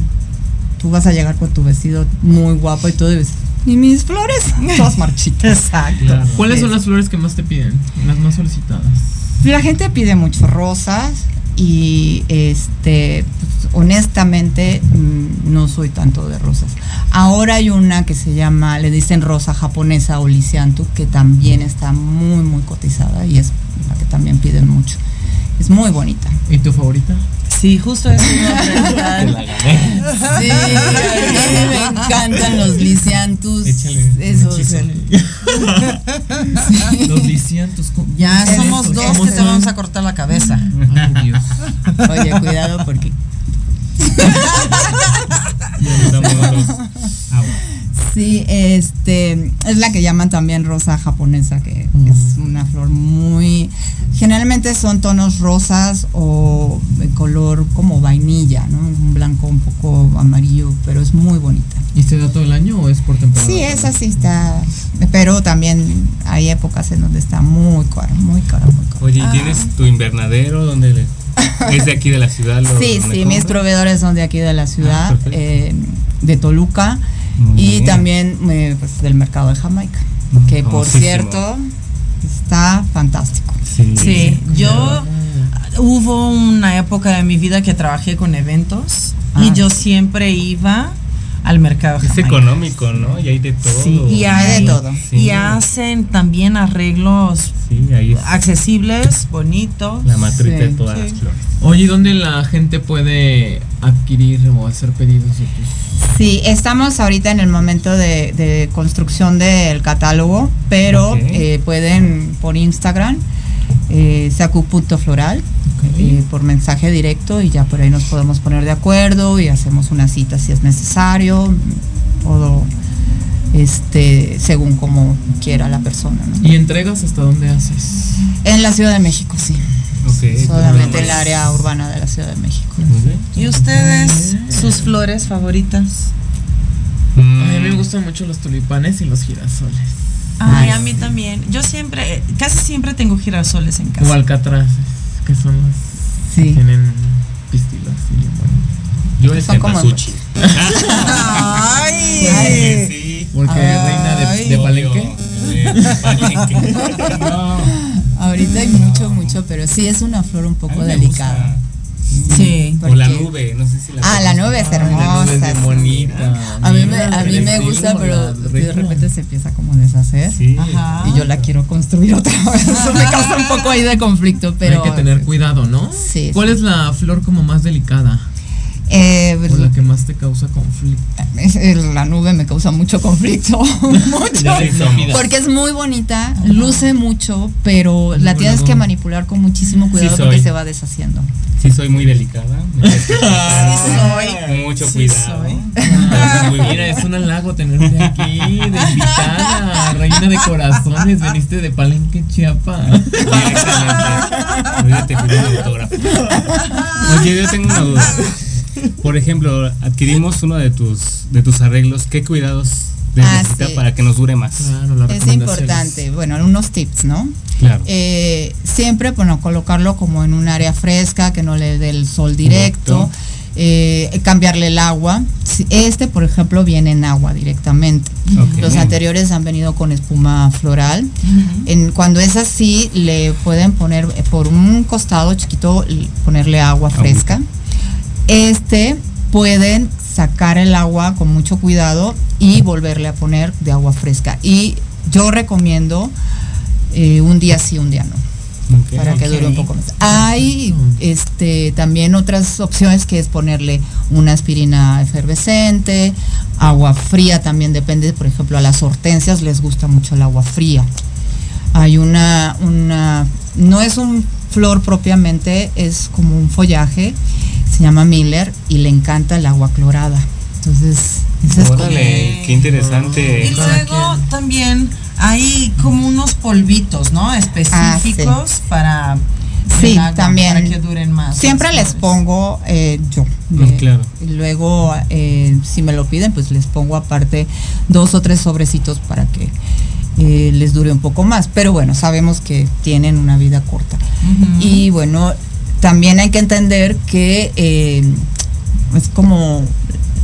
tú vas a llegar con tu vestido muy guapo y todo y y mis flores todas marchitas. Exacto. Claro. ¿Cuáles son las flores que más te piden? Las más solicitadas. La gente pide mucho rosas y este honestamente mm, no soy tanto de rosas. Ahora hay una que se llama, le dicen rosa japonesa o lisiantu, que también está muy muy cotizada y es la que también piden mucho. Es muy bonita. ¿Y tu favorita? Sí, justo eso la gané. Sí, a mí me encantan los lisiantus. Échale. Esos. échale. Sí. Los lisiantus. Ya somos dos ¿cómo que te vamos a cortar la cabeza. Ay, Dios. Oye, cuidado porque. Sí, este es la que llaman también rosa japonesa, que Mm. es una flor muy. Generalmente son tonos rosas o de color como vainilla, ¿no? Un blanco un poco amarillo, pero es muy bonita. ¿Y se da todo el año o es por temporada? Sí, esa sí está. Pero también hay épocas en donde está muy cara, muy cara, muy cara. Oye, ¿y tienes tu invernadero donde le- es de aquí de la ciudad? lo- Sí, sí, mis proveedores son de aquí de la ciudad, perfecto. eh, de Toluca Muy y bien. también eh, pues, del mercado de Jamaica, Mm, que por cierto está fantástico. Sí. Sí, yo hubo una época de mi vida que trabajé con eventos y Ah. yo siempre iba al mercado. Es Jamaica. económico, ¿no? Y hay de todo. Sí, y Hay de todo. Sí. Y hacen también arreglos Sí, ahí accesibles, bonitos. la matriz de todas Sí. las flores. Oye, ¿y ¿dónde la gente puede adquirir o hacer pedidos Sí, estamos ahorita en el momento de, de construcción del catálogo, pero eh, pueden por Instagram, eh, sacu.floral, eh, por mensaje directo y ya por ahí nos podemos poner de acuerdo y hacemos una cita si es necesario, todo este según como quiera la persona. ¿no? ¿Y entregas hasta dónde haces? En la Ciudad de México, sí, Ok. solamente en el área urbana de la Ciudad de México. ¿Y ustedes, sus flores favoritas? A Mm, mí me gustan mucho los tulipanes y los girasoles. Ay, a mí también. Yo siempre, casi siempre tengo girasoles en O casa. alcatraces, que son los que Sí. tienen pistilas y bonitos. Yo como- cempasúchil. Ay, Ay. Sí. Porque Ay. reina de, de Palenque. Obvio, de Palenque. No. Ahorita hay mucho, mucho, pero sí es una flor un A poco delicada. Sí. O la nube, no sé si la Ah, la nube es la nube es hermosa. bien sí. bonita. A mí me, a mí me gusta, pero de repente se empieza como a deshacer. Sí. Ajá. Y yo la quiero construir otra vez. Eso me causa un poco ahí de conflicto, pero. Hay que tener cuidado, ¿no? Sí, ¿Cuál sí. es la flor como más delicada? Eh, O la que más te causa conflicto. es- la nube me causa mucho conflicto. mucho. Porque es muy bonita, luce mucho, pero la tienes que manipular con muchísimo cuidado Sí porque se va deshaciendo. Sí, soy muy delicada. Me soy. Mucho Sí cuidado. soy. Ah, muy Mira, es un halago tenerte aquí de invitada, reina de corazones, veniste de Palenque, Chiapa. Directamente. Ahorita te pido un autógrafo. Oye, yo tengo una duda. Por ejemplo, adquirimos uno de tus de tus arreglos. ¿Qué cuidados Ah, necesita sí. para que nos dure más? Claro, la Es importante. Bueno, unos tips, ¿no? Claro. Eh, siempre, bueno, colocarlo como en un área fresca, que no le dé el sol directo. Correcto. eh, cambiarle el agua. Este, por ejemplo, viene en agua directamente. Los anteriores han venido con espuma floral. En, cuando es así, le pueden poner eh, por un costado chiquito, ponerle agua fresca. Este, pueden sacar el agua con mucho cuidado y volverle a poner de agua fresca. Y yo recomiendo eh, un día sí, un día no para que dure un poco más. Hay este también otras opciones que es ponerle una aspirina efervescente, agua fría también depende, por ejemplo, a las hortensias les gusta mucho el agua fría. Hay una una no es un flor propiamente, es como un follaje, se llama Miller y le encanta el agua clorada. Entonces, esa es Órale, qué interesante. Y luego también hay como unos polvitos, ¿no? Específicos para Ah, Sí, el agua, también. para que duren más. Siempre les flores. pongo eh, yo. Mm, claro. Y luego, eh, si me lo piden, pues les pongo aparte dos o tres sobrecitos para que eh, les dure un poco más. Pero bueno, sabemos que tienen una vida corta. Y bueno, también hay que entender que eh, es como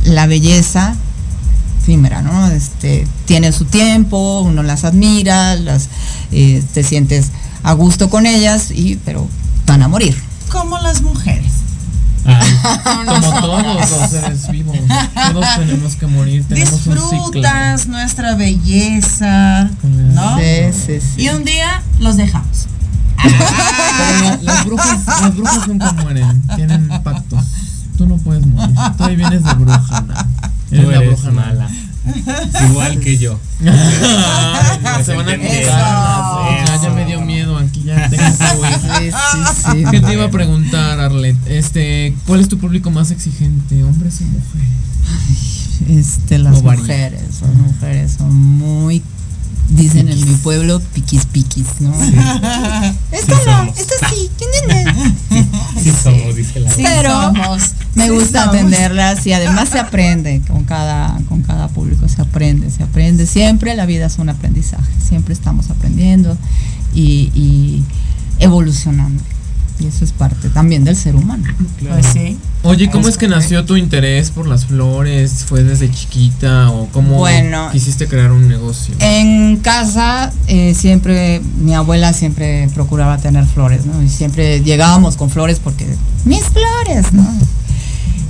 la belleza efímera, ¿no? Este, tiene su tiempo, uno las admira, las, eh, te sientes a gusto con ellas, y, pero van a morir. Como las mujeres. Ay, Como todos los seres vivos, todos tenemos que morir, tenemos un ciclo. Disfrutas nuestra belleza, ¿no? Sí, sí, sí. Y un día los dejamos. Pero la- las brujas, las brujas nunca mueren, tienen pactos. Tú no puedes morir. Tú ahí vienes de bruja, ¿no? Tú la eres bruja mala. Igual que yo. Ay, se van a quitar. Ya, ya me dio miedo ya tengo. Sí, sí, sí. ¿Qué te iba a preguntar, Arlet? Este, ¿cuál es tu público más exigente, hombres o mujeres? Este, las O mujeres, las mujeres son muy, dicen en mi pueblo, piquis piquis, ¿no? Esta Sí no, esta sí, Sí somos, dice la Sí Pero somos. me Sí gusta somos. atenderlas y además se aprende con cada, con cada público, se aprende, se aprende. Siempre la vida es un aprendizaje, siempre estamos aprendiendo y, y evolucionando. Y eso es parte también del ser humano. Pues sí. Oye, ¿cómo es que nació tu interés por las flores? ¿Fue desde chiquita o cómo Bueno. quisiste crear un negocio? En casa eh, siempre, mi abuela siempre procuraba tener flores, ¿no? Y siempre llegábamos con flores porque, mis flores, ¿no?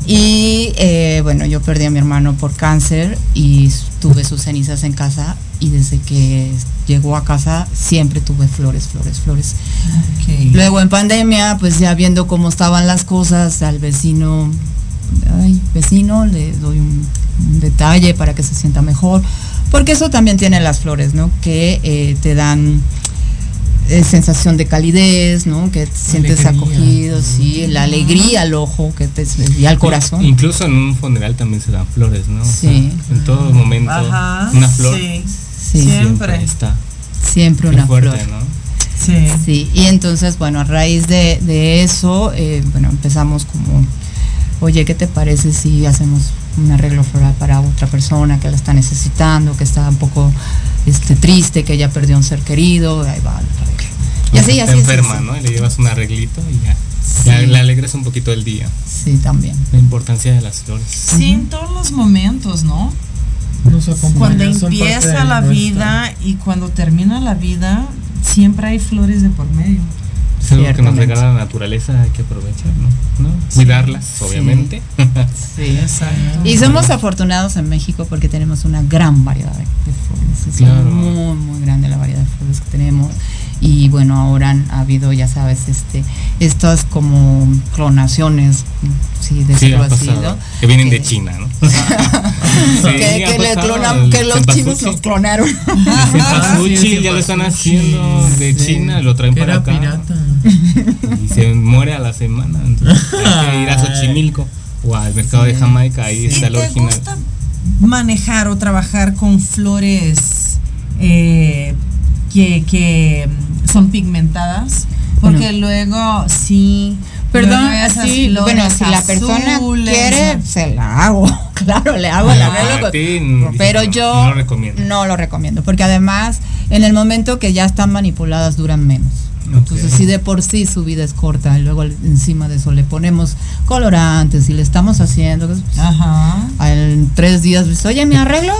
Y eh, bueno, yo perdí a mi hermano por cáncer y tuve sus cenizas en casa y desde que llegó a casa siempre tuve flores, flores, flores. Luego en pandemia, pues ya viendo cómo estaban las cosas, al vecino, ay, vecino, le doy un, un detalle para que se sienta mejor, porque eso también tiene las flores, ¿no? Que eh, te dan eh, sensación de calidez, ¿no? Que te sientes Alegría. acogido, sí, la alegría al ojo que te y al corazón. Incluso en un funeral también se dan flores, ¿no? O sea, Sí. en todo momento. Ajá. Una flor Sí. Sí, Siempre. está. siempre una fuerte, flor. ¿no? Sí. Sí, y entonces, bueno, a raíz de, de eso, eh, bueno, empezamos como, oye, ¿qué te parece si hacemos un arreglo floral para otra persona que la está necesitando, que está un poco este, triste, que ya perdió un ser querido? Ahí va. Y así, Está así. enferma, así, ¿no? Y le llevas un arreglito y ya. Sí. Le alegras un poquito el día. Sí, también. La importancia de las flores. Sí, en todos los momentos, ¿no? Nos Cuando empieza la nuestra- vida y cuando termina la vida, siempre hay flores de por medio. Es algo que nos regala la naturaleza, hay que aprovechar, ¿no? ¿No? Cuidarlas, obviamente. Sí. Exacto. Y somos afortunados en México porque tenemos una gran variedad de, de flores. Es Claro. muy, muy grande la variedad de flores que tenemos. Y bueno, ahora han habido, ya sabes, este, estas como clonaciones, sí, Sí, decirlo ha así. ¿no? Que vienen Que- de China, ¿no? que, ha que le clonan, que los chinos nos clonaron. Ah, sí, el ya lo están cempasúchil, haciendo de sí. China, lo traen para acá. pirata. Y se muere a la semana. Entonces hay que ir a Xochimilco o al mercado de Jamaica, ahí ¿Y está el te original. gusta manejar o trabajar con flores eh, que, que son pigmentadas? Porque luego sí. Perdón, luego esas sí, flores bueno, si la persona azules, quiere, ¿no? se la hago. Claro, le hago el Ah, pero yo no lo recomiendo. no lo recomiendo, porque además, en el momento que ya están manipuladas, duran menos. Entonces, si de por sí su vida es corta y luego encima de eso le ponemos colorantes y le estamos haciendo, pues, Ajá. en tres días, pues, oye, mi arreglo,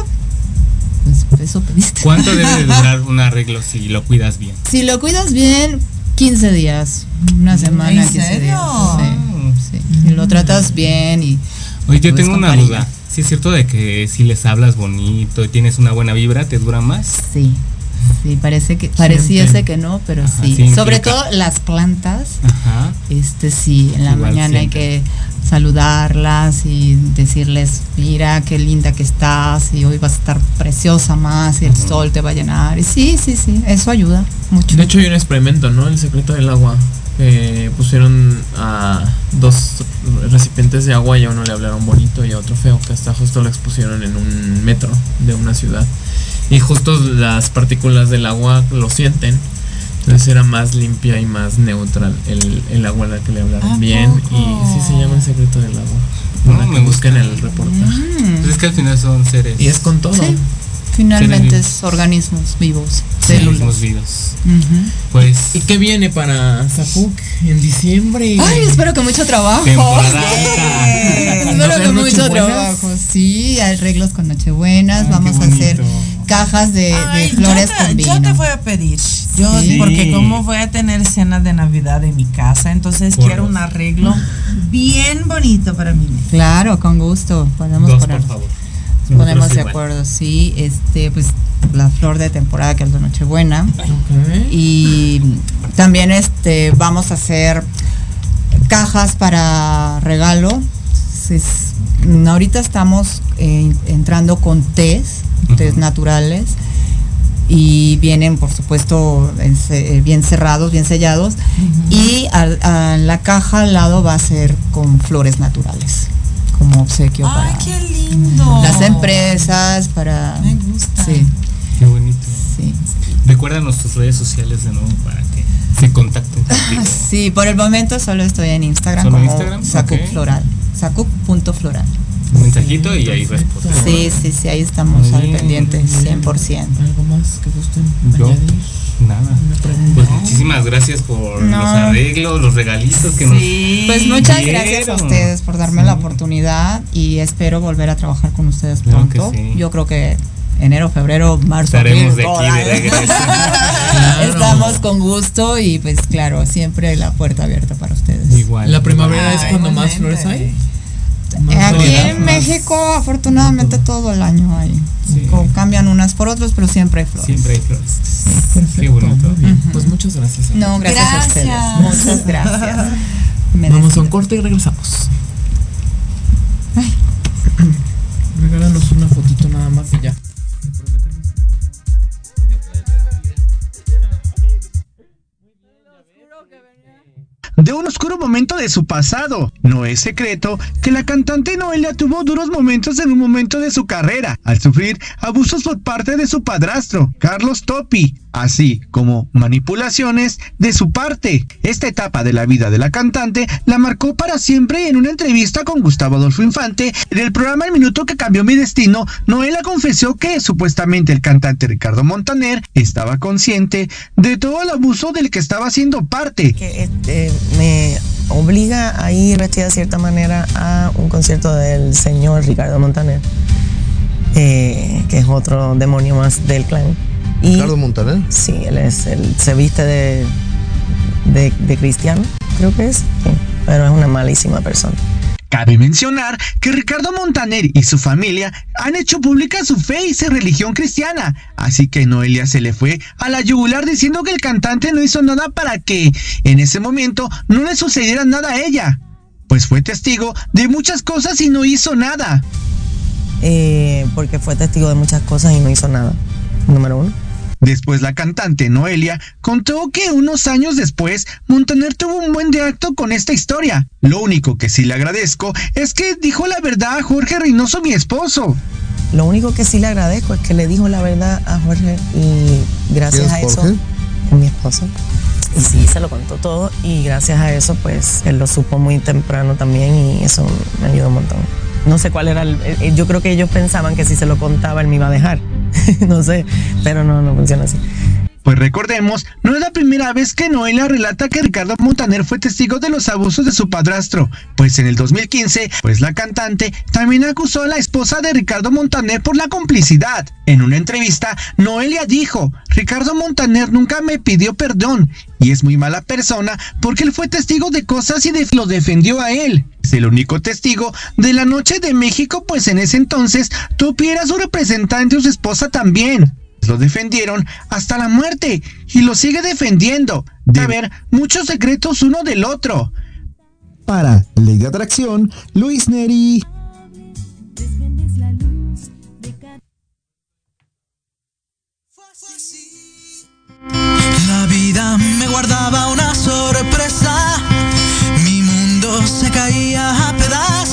pues eso pediste. ¿Cuánto debe de durar un arreglo si lo cuidas bien? Si lo cuidas bien, 15 días, una semana, ¿En 15 serio? días. Sí, sí. Si lo tratas bien y Oye, yo tengo una cariño. duda. ¿Sí es cierto de que si les hablas bonito y tienes una buena vibra, te dura más? Sí, sí, parece que pareciese que no, pero Ajá, sí. sí Sobre todo las plantas, Ajá. este sí, en la Igual mañana hay que saludarlas y decirles, mira qué linda que estás y hoy vas a estar preciosa más y el sol te va a llenar. Y sí, sí, sí, eso ayuda mucho. De hecho hay un experimento, ¿no? El secreto del agua. Que pusieron a dos recipientes de agua y a uno le hablaron bonito y a otro feo, que hasta justo lo expusieron en un metro de una ciudad. Y justo las partículas del agua lo sienten. Entonces era más limpia y más neutral el, el agua a la que le hablaron ¿A bien. poco? Y sí se llama el secreto del agua. No, que el reportaje. Mm, Pues es que al final son seres. Y es con todo. Sí. finalmente es organismos vivos, células células. vivos. Pues ¿Y qué viene para Zapuk en diciembre? Ay, espero que mucho trabajo. Espero que ¿Hacer mucho nochebuenas? trabajo. Sí, arreglos con nochebuenas. Vamos a hacer. Cajas de, de Ay, flores yo, te, con yo vino. te voy a pedir. Yo, Sí. porque como voy a tener cena de Navidad en mi casa, entonces Por quiero dos. un arreglo bien bonito para mí. Claro, con gusto. Podemos Dos, poner, por favor. ponemos de acuerdo. Sí, este, pues la flor de temporada que es la Nochebuena. Ok. Y También este, vamos a hacer cajas para regalo. Es- ahorita estamos eh, entrando con tés, tés naturales. Y vienen, por supuesto, eh, bien cerrados, bien sellados. Y al- a la caja al lado va a ser con flores naturales, como obsequio Ay, para qué lindo. las empresas, para... Me gusta. Sí, Qué bonito. sí. Recuérdanos tus redes sociales de nuevo para se contacten contigo. Sí, por el momento solo estoy en Instagram ¿Solo como Instagram? Sacuc Ok. Floral. Sacuc.floral. Un mensajito y ahí respondes. Sí, sí, sí, ahí estamos al pendiente, bien. 100%. ¿Algo más que gusten Yo, añadir? nada. Una pregunta. Pues muchísimas gracias por No. los arreglos, los regalitos que Sí. Pues muchas Dieron. gracias a ustedes por darme la oportunidad y espero volver a trabajar con ustedes Claro que pronto. sí. Yo creo que enero, febrero, marzo, Estaremos abril, de aquí de regreso. Estamos con gusto y pues claro, siempre la puerta abierta para ustedes. Igual. La primavera es Ay, cuando más flores hay. Eh, Más Aquí en más- México, afortunadamente, todo el año hay. Sí. Cambian unas por otras, pero siempre hay flores. Siempre hay flores. Perfecto, Qué bonito. bien. Pues muchas gracias. No, gracias, a ustedes. Muchas gracias. Me Vamos a un corte y regresamos. Regálanos una fotito nada más y ya. De un oscuro momento de su pasado. No es secreto que la cantante Noelia tuvo duros momentos en un momento de su carrera, al sufrir abusos por parte de su padrastro, Carlos Topi, así como manipulaciones de su parte. Esta etapa de la vida de la cantante la marcó para siempre en una entrevista con Gustavo Adolfo Infante en el programa El Minuto que cambió mi destino. Noelia confesó que supuestamente el cantante Ricardo Montaner estaba consciente de todo el abuso del que estaba siendo parte. este, me obliga a ir vestida de cierta manera a un concierto del señor Ricardo Montaner, eh, que es otro demonio más del clan. Y, Ricardo Montaner. Sí, él es, él se viste de, de, de cristiano, creo que es, sí, pero es una malísima persona. Cabe mencionar que Ricardo Montaner y su familia han hecho pública su fe y su religión cristiana, así que Noelia se le fue a la yugular diciendo que el cantante no hizo nada para que en ese momento no le sucediera nada a ella, pues fue testigo de muchas cosas y no hizo nada. Eh, porque fue testigo de muchas cosas y no hizo nada, número uno. Después la cantante Noelia contó que unos años después Montaner tuvo un buen de acto con esta historia. Lo único que sí le agradezco es que dijo la verdad a Jorge Reynoso, mi esposo. Lo único que sí le agradezco es que le dijo la verdad a Jorge y gracias ¿Quién a es eso, Jorge? mi esposo. Y sí, se lo contó todo y gracias a eso pues él lo supo muy temprano también y eso me ayudó un montón. No sé cuál era el, el- yo creo que ellos pensaban que si se lo contaba él me iba a dejar. no sé, pero no, no funciona así. Pues recordemos, no es la primera vez que Noelia relata que Ricardo Montaner fue testigo de los abusos de su padrastro, pues en el 2015, pues la cantante también acusó a la esposa de Ricardo Montaner por la complicidad. En una entrevista, Noelia dijo, Ricardo Montaner nunca me pidió perdón y es muy mala persona porque él fue testigo de cosas y de- lo defendió a él. Es el único testigo de la noche de México, pues en ese entonces era su representante o su esposa también. Lo defendieron hasta la muerte y lo sigue defendiendo. De haber muchos secretos uno del otro. Para Ley de Atracción, Luis Neri. La vida me guardaba una sorpresa. Mi mundo se caía a pedazos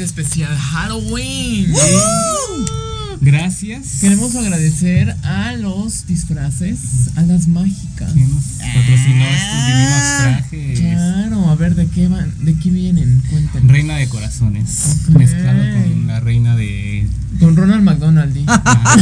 especial Halloween. Gracias. Queremos agradecer a los disfraces, a las mágicas. Que nos patrocinó estos divinos ah, trajes. Claro, a ver de qué van, de qué vienen, Cuéntanos. Reina de corazones. Mezclado con la reina de. Con Ronald McDonald. Ah,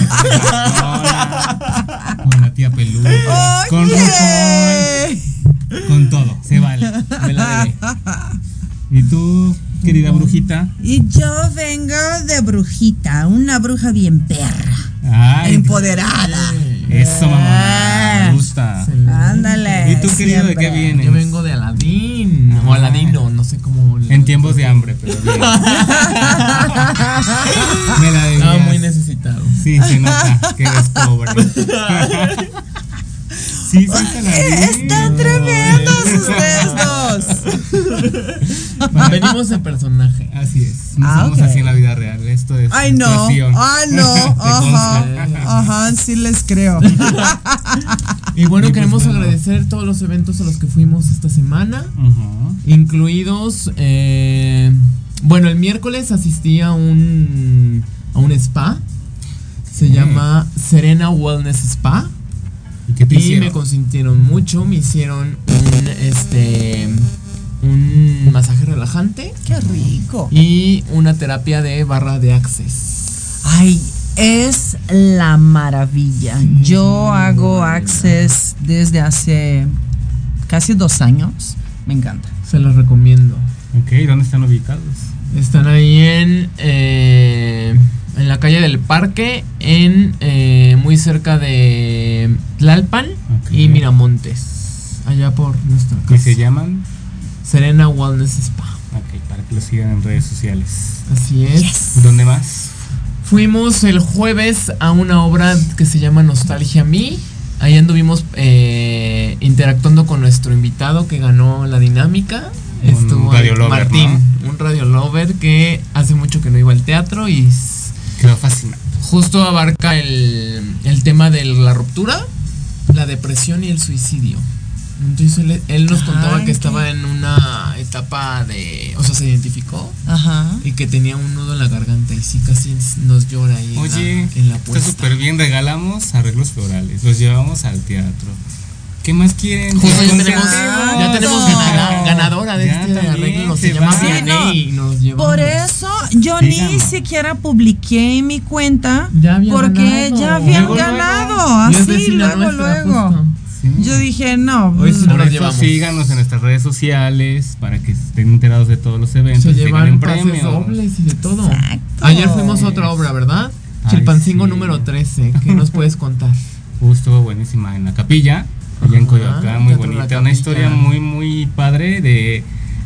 bien perra. Empoderada. Eso, mamá. Me ah. gusta. Ándale. ¿Y tú, querido, de qué vienes? Yo vengo de Aladín. O Aladín, no, sé cómo. En tiempos de hambre, pero Estaba muy necesitado. Sí, se nota que eres pobre. Sí, sí, se la. Están tremendos ustedes dos. Venimos en personaje. Así es. No ah, así en la vida real. Esto Ay, no. Ah, no. Ajá. Ajá, sí les creo. Y bueno, Y queremos agradecer todos los eventos a los que fuimos esta semana, Ujú. incluidos, eh, bueno, el miércoles asistí a un, a un spa, se llama Serena Wellness Spa. ¿Y qué te Y hicieron? me consintieron mucho, me hicieron un, este, un masaje relajante Qué rico. y una terapia de barra de access. Ay, es la maravilla. Yo hago Access desde hace casi dos años. Me encanta. Se los recomiendo. Ok, ¿dónde están ubicados? Están ahí en, eh, en la calle del Parque, en eh, muy cerca de Tlalpan Ok. y Miramontes, allá por nuestra ¿Y casa. se llaman? Serena Wellness Spa. Ok, para que lo sigan en redes sociales. Así es. ¿Dónde más? Fuimos el jueves a una obra que se llama Nostalgia Me. Ahí anduvimos eh, interactuando con nuestro invitado que ganó la dinámica. Un Estuvo radio lover, Martín, un radio lover que hace mucho que no iba al teatro y Quedó fascinante. justo abarca el, el tema de la ruptura, la depresión y el suicidio. Entonces él, él nos contaba que estaba en una etapa de, o sea, se identificó Ajá. y que tenía un nudo en la garganta y sí casi nos llora ahí en Oye, la, en la está súper bien. Regalamos arreglos florales. Los llevamos al teatro. ¿Qué más quieren? Justo ya Consentidos. tenemos, ya tenemos ganada- ganadora de Ya este también arreglo, se, se llama. Vianey Sí, no. y nos llevamos. Por eso yo ni siquiera publiqué en mi cuenta Ya habían porque ganado. ya habían Luego, ganado. Así, luego, nuestra, luego. justo. Sí. Yo dije, no. Hoy sí no Por eso síganos en nuestras redes sociales para que estén enterados de todos los eventos. Se pases premios. dobles y de todo. Exacto. Ayer fuimos a otra obra, ¿verdad? Ay, Chilpancingo sí. número 13. ¿Qué nos puedes contar? Estuvo buenísima en la capilla, allá en Coyoacán, muy bonita. Una historia muy, muy padre de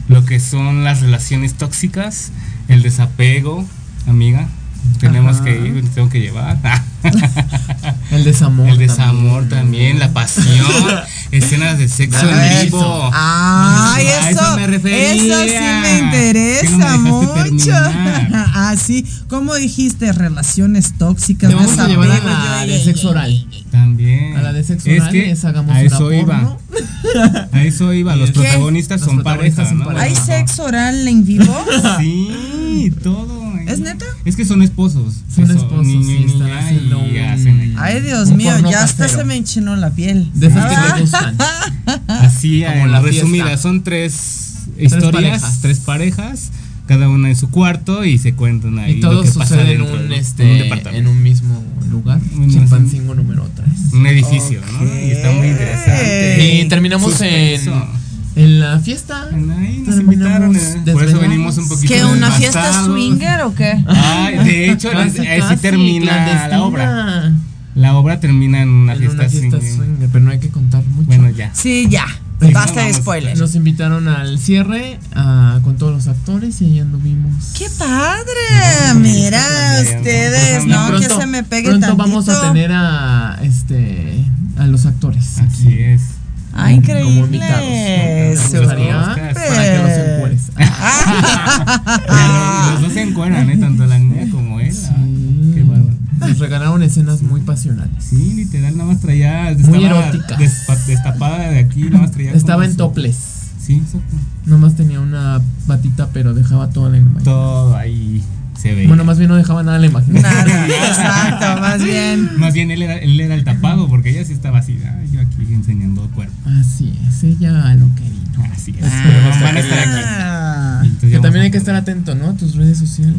lo que son las relaciones tóxicas, el desapego, amiga. Tenemos Ajá. que ir, te tengo que llevar. El desamor. el desamor también, la pasión, escenas de sexo Ah, en vivo. Ay, A eso, eso me refería. eso sí me Que no me interesa mucho. terminar. Así, como dijiste, relaciones tóxicas. Te vamos a llevar a la de sexo oral. También. A la de sexo es oral que es hagamos a una eso iba. porno. A eso iba. Los ¿Qué? protagonistas Los son protagonistas pareja, son ¿no? pareja. ¿Hay sexo oral en vivo? Sí, todo. ¿Es neta? Es que son esposos. Son Eso, esposos, sí, y hacen. Ay, Dios mío, ya hasta se me enchinó la piel. De esas que Ah. te gustan. Así, Como en la resumida, fiesta. son tres historias, parejas. tres parejas, cada una en su cuarto y se cuentan ahí. Y todo lo que pasa sucede en un, este, un departamento. en un mismo lugar. Un- Chilpancingo número 3. Un edificio, ¿no? Y está muy interesante. Y terminamos Suspenso. en la fiesta. Ahí nos invitaron, eh. Por eso venimos un poquito ¿Qué, una fiesta swinger o qué? Ay, de hecho, Casi, ahí sí casi, termina la obra. La obra termina en una En fiesta, una fiesta swinger. swinger, pero no hay que contar mucho. Bueno, ya. Sí, ya. Sí, Basta de spoilers. Nos invitaron al cierre ah, con todos los actores y ahí anduvimos. ¡Qué padre! Mira, ustedes, no, que pronto- se me pegue Pronto tantito. vamos a tener a este a los actores Así aquí. es. ¡Ah, como increíble! invitados. Me gustaría Súper. para que los encueres. Pero los dos se encuentran, ¿eh? Tanto la niña como él. ah, Qué bárbaro. Nos regalaron escenas muy pasionales. Sí, literal, nada más traía. Muy despa- destapada de aquí, nada más traía. Estaba como en topless. Sí, exacto. Nomás tenía una batita, pero dejaba toda la imagen. Todo ahí se veía. Bueno, más bien no dejaba nada la imagen. Nada, exacto, más bien. Más bien él era, él era el tapado, porque ella sí estaba así. "Ay, yo aquí enseñando cuerpo. Así es, ella lo quería. Así es. Ah, van a estar aquí. Entonces Que también hay que a- estar atento, ¿no? A tus redes sociales.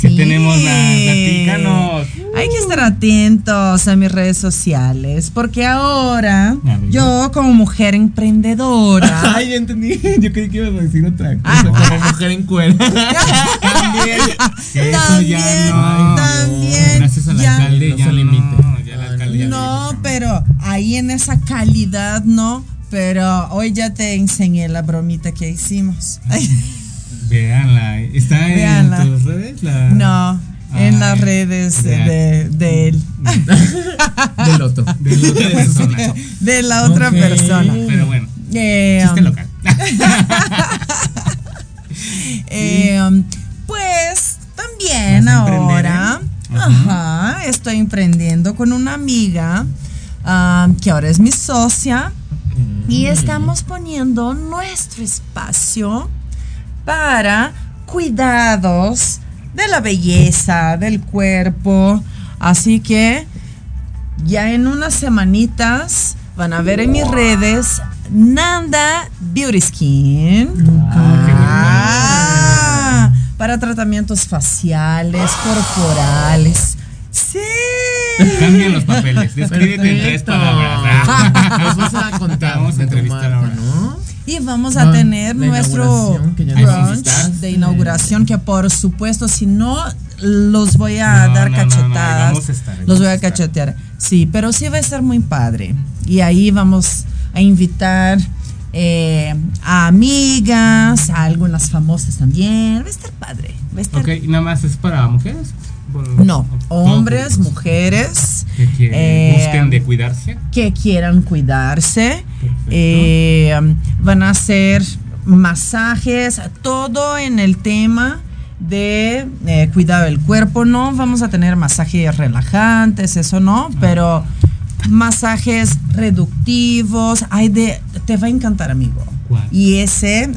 ¿Qué Sí. tenemos, Nan? Platícanos. Hay que estar atentos a mis redes sociales porque ahora yo como mujer emprendedora Ay, ya entendí. Yo creí que ibas a decir otra cosa. Ah. Como mujer en cuero. También. Que eso También, ya no. también, Gracias al ya. alcalde No ya se limite. no. Ya el no, alcalde ya no, dijo. pero ahí en esa calidad no, pero hoy ya te enseñé la bromita que hicimos. Véanla. ¿Está Véanla. en tus redes? La- No, en las redes de, de él. Del otro. De la otra persona. De la otra persona. Pero bueno, Eh, chiste um, local. eh, um, pues también ¿Vas a emprender, ahora, eh? ajá, estoy emprendiendo con una amiga um, que ahora es mi socia y estamos poniendo nuestro espacio para cuidados de la belleza, del cuerpo. Así que ya en unas semanitas van a ver en mis redes Nanda Beauty Skin. Ah, para tratamientos faciales, corporales. Sí. Cambian los papeles. Descríbete en tres palabras. Nos vas a contar. Vamos a entrevistar ahora. ¿no? Y vamos a No, tener nuestro brunch de inauguración que por supuesto si no los voy a No, dar no, no, no, ahí cachetadas. vamos a estar, ahí los vamos voy a cachetear. Sí, pero sí va a estar muy padre. Y ahí vamos a invitar eh, a amigas, a algunas famosas también. Va a estar padre. Va a estar Ok, ¿y nada más es para mujeres? No, hombres, mujeres. Que quieren- eh, busquen de cuidarse. que quieran cuidarse. Eh, van a hacer masajes, todo en el tema de eh, cuidado del cuerpo. No vamos a tener masajes relajantes, eso no, pero masajes reductivos. Hay de, te va a encantar, amigo. ¿Cuál? Y ese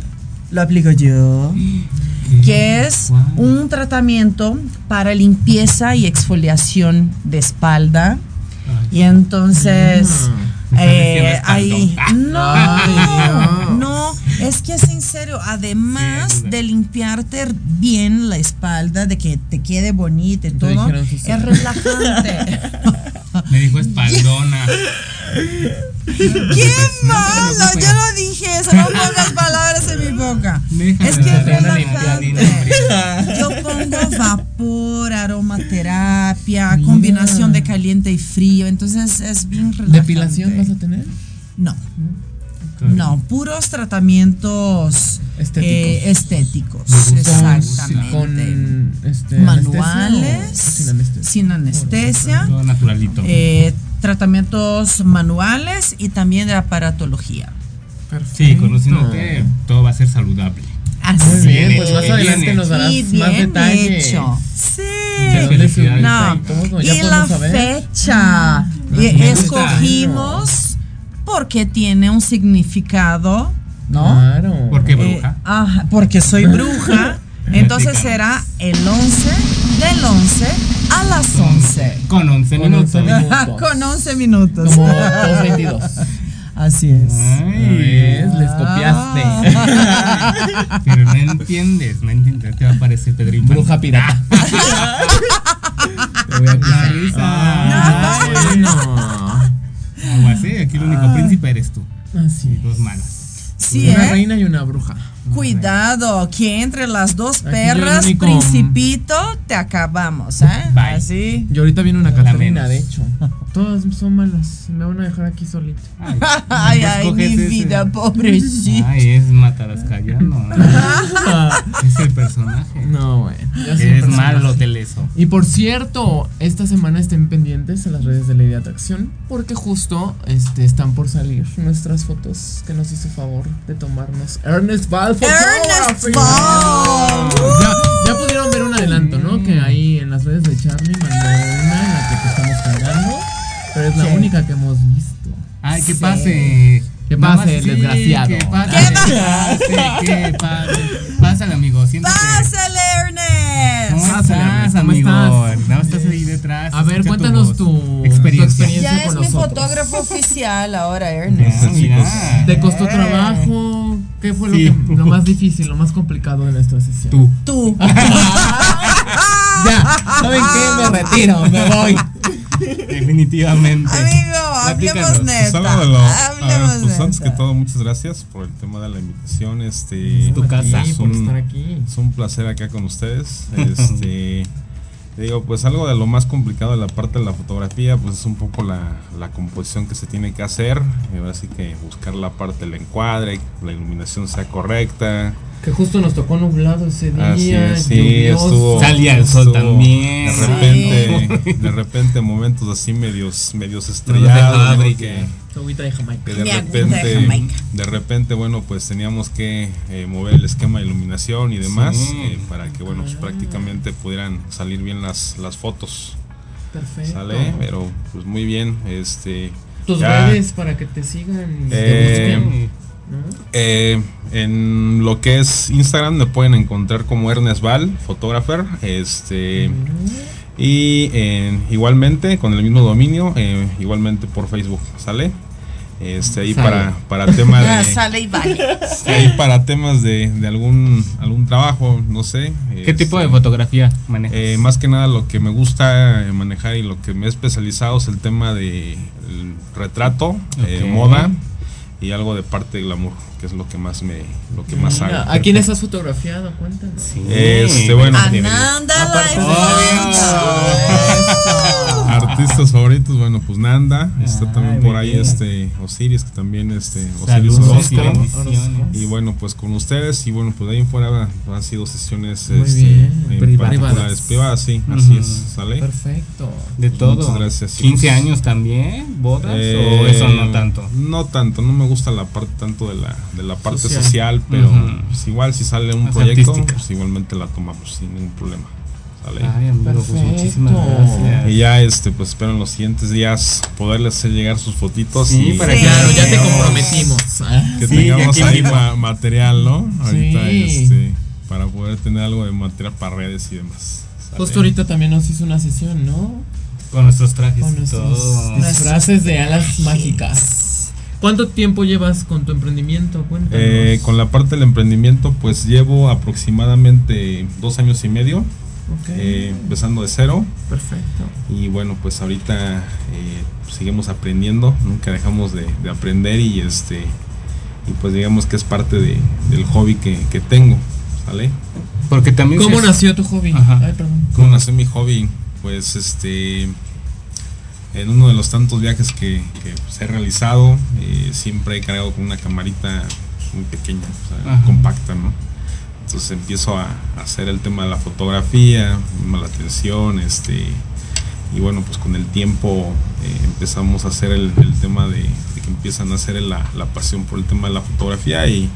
lo aplico yo que es un tratamiento para limpieza y exfoliación de espalda. Ay, Y entonces, Mm. Eh, ahí, no, no, es que es en serio, además Sí, de limpiarte bien la espalda, de que te quede bonita y todo, es relajante. Me dijo espaldona. ¡Qué malo! Yo no dije eso, no pongas palabras en mi boca. Es que es relajante. Yo pongo vapor, aromaterapia, combinación de caliente y frío, entonces es bien relajante. ¿Depilación vas a tener? No, no, puros tratamientos Estéticos. eh, estéticos, exactamente. Con este, Manuales, anestesia o sin anestesia. sin anestesia, Todo naturalito. eh, tratamientos manuales y también de aparatología. sí, conociéndote, todo va a ser saludable. Así Muy bien, Bien pues más adelante bien nos darás Y más bien detalles. hecho. ¿De Sí. No. y la saber? fecha y fecha. escogimos porque tiene un significado, ¿no? Claro. ¿Por qué Eh, bruja? ajá, porque soy bruja. Entonces será el 11 del 11 a las 11. Con 11 Con minutos. 11 minutos. Con 11 minutos. Como 222. Así es. Ay. ¿Ves? Les copiaste. Ah. Pero no entiendes, no entiendes. Te va a parecer Pedro Infante. Bruja pirata. Te voy a pisar. No. Aguas, eh, Aquí el único Ah. príncipe eres tú. Así Y es. dos malas. Sí, una ¿eh? reina y una bruja. Cuidado, que entre las dos perras, único- principito, te acabamos, ¿eh? Bye. Así. Y ahorita viene una menos. de hecho. Todas son malas. Me van a dejar aquí solita. Ay, Ay, pues ay, mi ese. vida, pobrecita. Ay, es Matarascayano. es el personaje. No, bueno. personaje. malo, Teleso. Y por cierto, esta semana estén pendientes a las redes de Lady Atracción porque justo este, están por salir nuestras fotos que nos hizo favor de tomarnos Ernest Ernest. Ball. Ya, ya pudieron ver un adelanto, ¿no? Que ahí en las redes de Charlie mandó una en la que te estamos cargando, pero es la Sí. única que hemos visto. Ay, que Sí. pase. Que pase, más, sí, desgraciado. Que pase, ¿Qué que pase, que pase. Pásale, amigo. Siéntate. ¡Pásale, Ernest! ¿Cómo Pásale, estás, Ernest, ¿cómo amigo? estás? Nada más estás ahí detrás. A ver, cuéntanos tu experiencia. tu experiencia Ya es con mi nosotros. fotógrafo oficial ahora, Ernest. mira. ¿Te costó Eh. trabajo? ¿Qué fue lo, Sí. que, lo más difícil, lo más complicado de nuestra sesión? Tú. Tú. Ya, ¿saben qué? Me retiro, me voy. Definitivamente. Amigo, hablemos Platícanos. neta. Pues Hablemos ver, pues antes que todo, muchas gracias por el tema de la invitación. Este, Es tu casa. Es por estar aquí. es un placer acá con ustedes. Este, te digo, pues algo de lo más complicado de la parte de la fotografía, pues es un poco la, la composición que se tiene que hacer. Ahora sí que buscar la parte del encuadre, que la iluminación sea correcta. Que justo nos tocó nublado ese día. Así es, sí, estuvo. Salía el sol estuvo también. De repente, de repente momentos así medios, medios estrellados, ¿no? que, de Jamaica. que de repente, Jamaica. de repente, bueno, pues teníamos que eh, mover el esquema de iluminación y demás Sí. eh, para que, bueno, pues prácticamente pudieran salir bien las, las fotos. Perfecto. Sale, pero pues muy bien, este. Tus ya, redes para que te sigan. Eh. Eh, en lo que es Instagram me pueden encontrar como Ernest Val, photographer, este y eh, igualmente con el mismo dominio, eh, igualmente por Facebook, ¿sale? Este ahí Sale. para para tema de sale y vale. ahí para temas de, de algún algún trabajo, no sé. ¿Qué tipo de este, fotografía manejas? eh, más que nada lo que me gusta manejar y lo que me he especializado es el tema de el retrato, eh, moda y algo de parte de glamour, que es lo que más me lo que más hago. ¿A quiénes has fotografiado? Cuéntanos. Este, bueno, Ananda artistas favoritos, bueno, pues Nanda, está también por ahí bien. este Osiris, que también este Osiris Saludos y Orozco. bendiciones. Y bueno, pues con ustedes y bueno, pues de ahí en fuera han sido sesiones Muy este, bien. en Privadas. particulares, privadas, sí, así es, ¿sale? Perfecto. De todo. Muchas gracias. 15 años también, bodas o Eh, eso no tanto. No tanto, no me gusta la parte tanto de la, de la parte Social. social, pero pues igual si sale un proyecto, artística. pues igualmente la tomamos sin ningún problema. ¿Sale? Ay, amigo, pues muchísimas gracias. Y ya este, pues espero en los siguientes días poderles hacer llegar sus fotitos Sí, y para Sí. que Claro, ya te comprometimos. ¿ah? que Sí, tengamos ahí ma- material, ¿no? Ahorita Sí. este, para poder tener algo de material para redes y demás. ¿sale? Justo ahorita también nos hizo una sesión, ¿no? Con nuestros trajes Con y nuestros todo. disfraces de alas mágicas. ¿Cuánto tiempo llevas con tu emprendimiento? Cuéntanos. Eh, con la parte del emprendimiento, pues llevo aproximadamente dos años y medio, Eh, empezando de cero. Perfecto. Y bueno, pues ahorita eh, seguimos aprendiendo, nunca dejamos de, de aprender y este y pues digamos que es parte de- del hobby que, que tengo, ¿sale? Porque también ¿Cómo nació tu hobby? Ajá. Ay, perdón. ¿Cómo nació mi hobby? Pues este en uno de los tantos viajes que, que, pues, he realizado, eh, siempre he cargado con una camarita muy pequeña, o sea, compacta, ¿no? Entonces empiezo a, hacer el tema de la fotografía, la atención, este, y bueno, pues con el tiempo eh, empezamos a hacer el, el tema de, de que empiezan a hacer la, la pasión por el tema de la fotografía y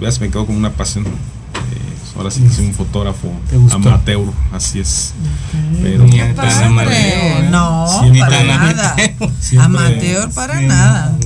ya se me quedó como una pasión. Eh, ahora sí que soy un fotógrafo amateur, así es. Pero Ni Qué tan padre. amateur, ¿eh? No, Siempre- para nada. amateur. Para nada.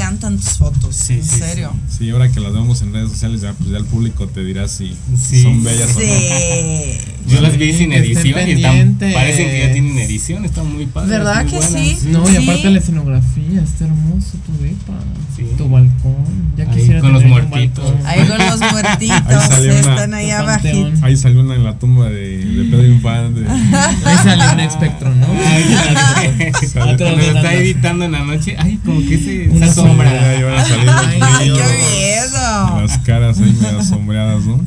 Encantan tus fotos. Sí, en sí, serio. Sí, ahora que las vemos en redes sociales, ya, pues ya el público te dirá si Sí. son bellas o no. Yo las vi sin edición y están, parecen que ya tienen edición, están muy padres. ¿Verdad muy que buenas. sí? No, y Sí. aparte la escenografía, está hermoso tu depa. Sí. Tu balcón. Ya Ahí quisiera con los tener muertitos. Ahí con los muertitos Ahí salió una- están ahí abajo. Ahí salió una en la tumba de, de Pedro Infante. Ahí salió un espectro, ¿no? Claro. Sale- Cuando lo está editando en la noche, ay, como que se, Una sombra. Ahí van a salir los Ay, ¡Ay, brillos, qué miedo! Las caras ahí medio sombreadas, ¿no?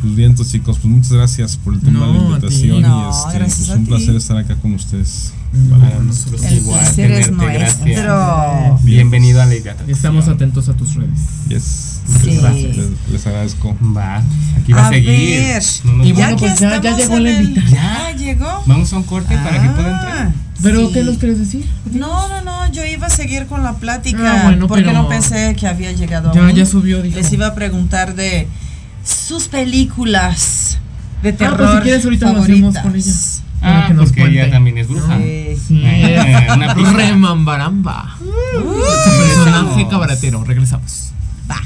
Pues bien, entonces, chicos, pues muchas gracias por el tema de No, la a ti. invitación No, y este, gracias pues un placer estar acá con ustedes. Para nosotros El igual, placer es tenerte, gracias. nuestro. Bienvenido a la. Y estamos atentos a tus redes. Yes. Sí. Les, les- les agradezco. Va, aquí va a, A seguir. ver. No Y bueno, pues ya- ya llegó la el- invitada. Ya llegó. Vamos a un corte para que pueda entrar. Ah, ¿Pero sí. qué nos quieres decir? No, no, no, yo iba a seguir con la plática Ah, bueno, porque pero- no pensé que había llegado Ya, ya subió, dijo. Les iba a preguntar de sus películas de Ah, terror pues si quieres ahorita lo hacemos favoritas. con ella. Ah, que nos porque ella también es bruja. Sí. Sí, Ah, una. Remambaramba. Personaje cabaretero. Regresamos. Va.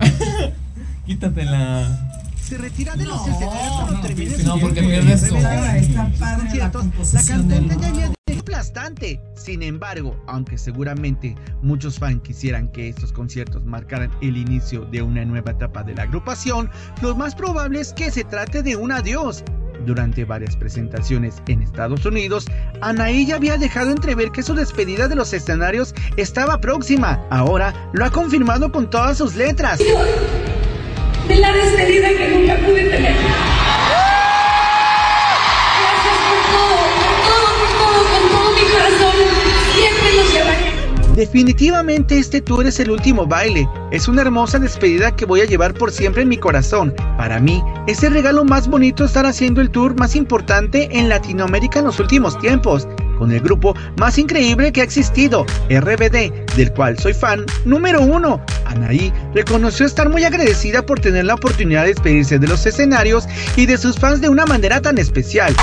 Quítatela. Se retira de los escenarios cuando termine su no, porque pierdes la conciertos. La cantante ya había aplastante. Sin embargo, aunque seguramente muchos fans quisieran que estos conciertos marcaran el inicio de una nueva etapa de la agrupación, lo más probable es que se trate de un adiós. Durante varias presentaciones en Estados Unidos, Anaí ya había dejado entrever que su despedida de los escenarios estaba próxima. Ahora lo ha confirmado con todas sus letras. De la despedida que nunca pude tener. Gracias por todo, por con todo mi corazón. Siempre. Definitivamente este tour es el último baile. Es una hermosa despedida que voy a llevar por siempre en mi corazón. Para mí, es el regalo más bonito estar haciendo el tour más importante en Latinoamérica en los últimos tiempos. Con el grupo más increíble que ha existido, RBD, del cual soy fan número uno. Anaí reconoció estar muy agradecida por tener la oportunidad de despedirse de los escenarios y de sus fans de una manera tan especial.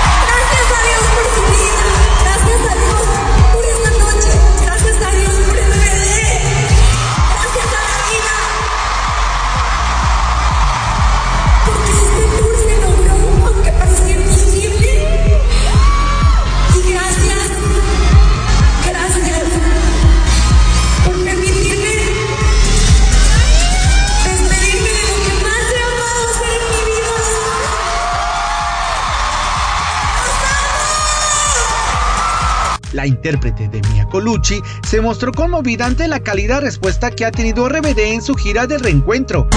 Intérprete de Mia Colucci se mostró conmovida ante la cálida respuesta que ha tenido RBD en su gira de reencuentro.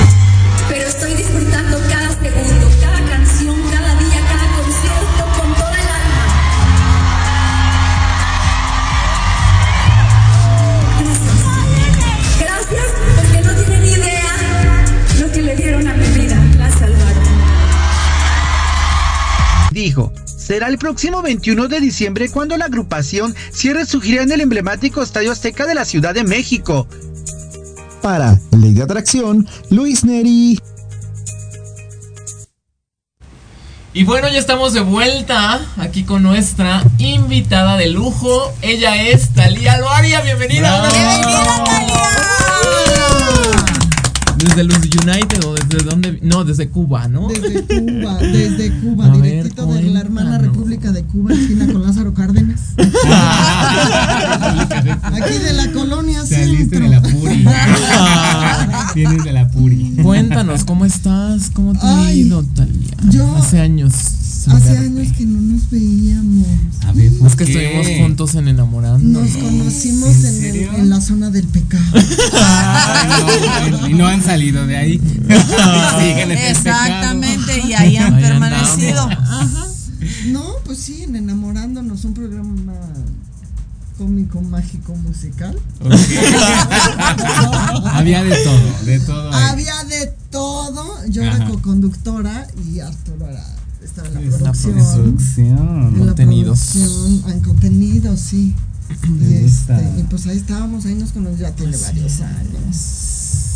Pero estoy disfrutando cada segundo, cada canción, cada día, cada concierto con toda el alma. Gracias. Gracias porque no tienen idea lo que le dieron a mi vida. La salvaron. Dijo, será el próximo 21 de diciembre cuando la agrupación cierre su gira en el emblemático Estadio Azteca de la Ciudad de México. Para Ley de Atracción, Luis Neri. Y bueno, ya estamos de vuelta aquí con nuestra invitada de lujo. Ella es Talía Loaria. Bienvenida. Desde los United o desde dónde? No, desde Cuba, ¿no? Desde Cuba, desde Cuba, A ver, directito de la hermana República de Cuba, esquina con Lázaro Cárdenas. Aquí de la colonia Saliste centro. de la Puri. Vienes de la Puri. Cuéntanos, ¿cómo estás? ¿Cómo te ha ido, Talía? yo- Hace años. Hace años que no nos veíamos. A ver, Es que estuvimos juntos en Enamorando. Nos conocimos en, el- serio? en la zona del pecado. Ay, no, y no han salido de ahí. Siguen Exactamente, y ahí han Ahí permanecido. Ajá. No, pues sí, en Enamorándonos, un programa cómico, mágico, musical. Había de todo, de todo. ahí. Había de todo. Yo Ajá. era co-conductora y Arturo era, estaba en la Es la producción. producción. En la Contenidos. producción, en contenido, sí. Y, este, y pues ahí estábamos, ahí nos conocimos, ya tiene varios años.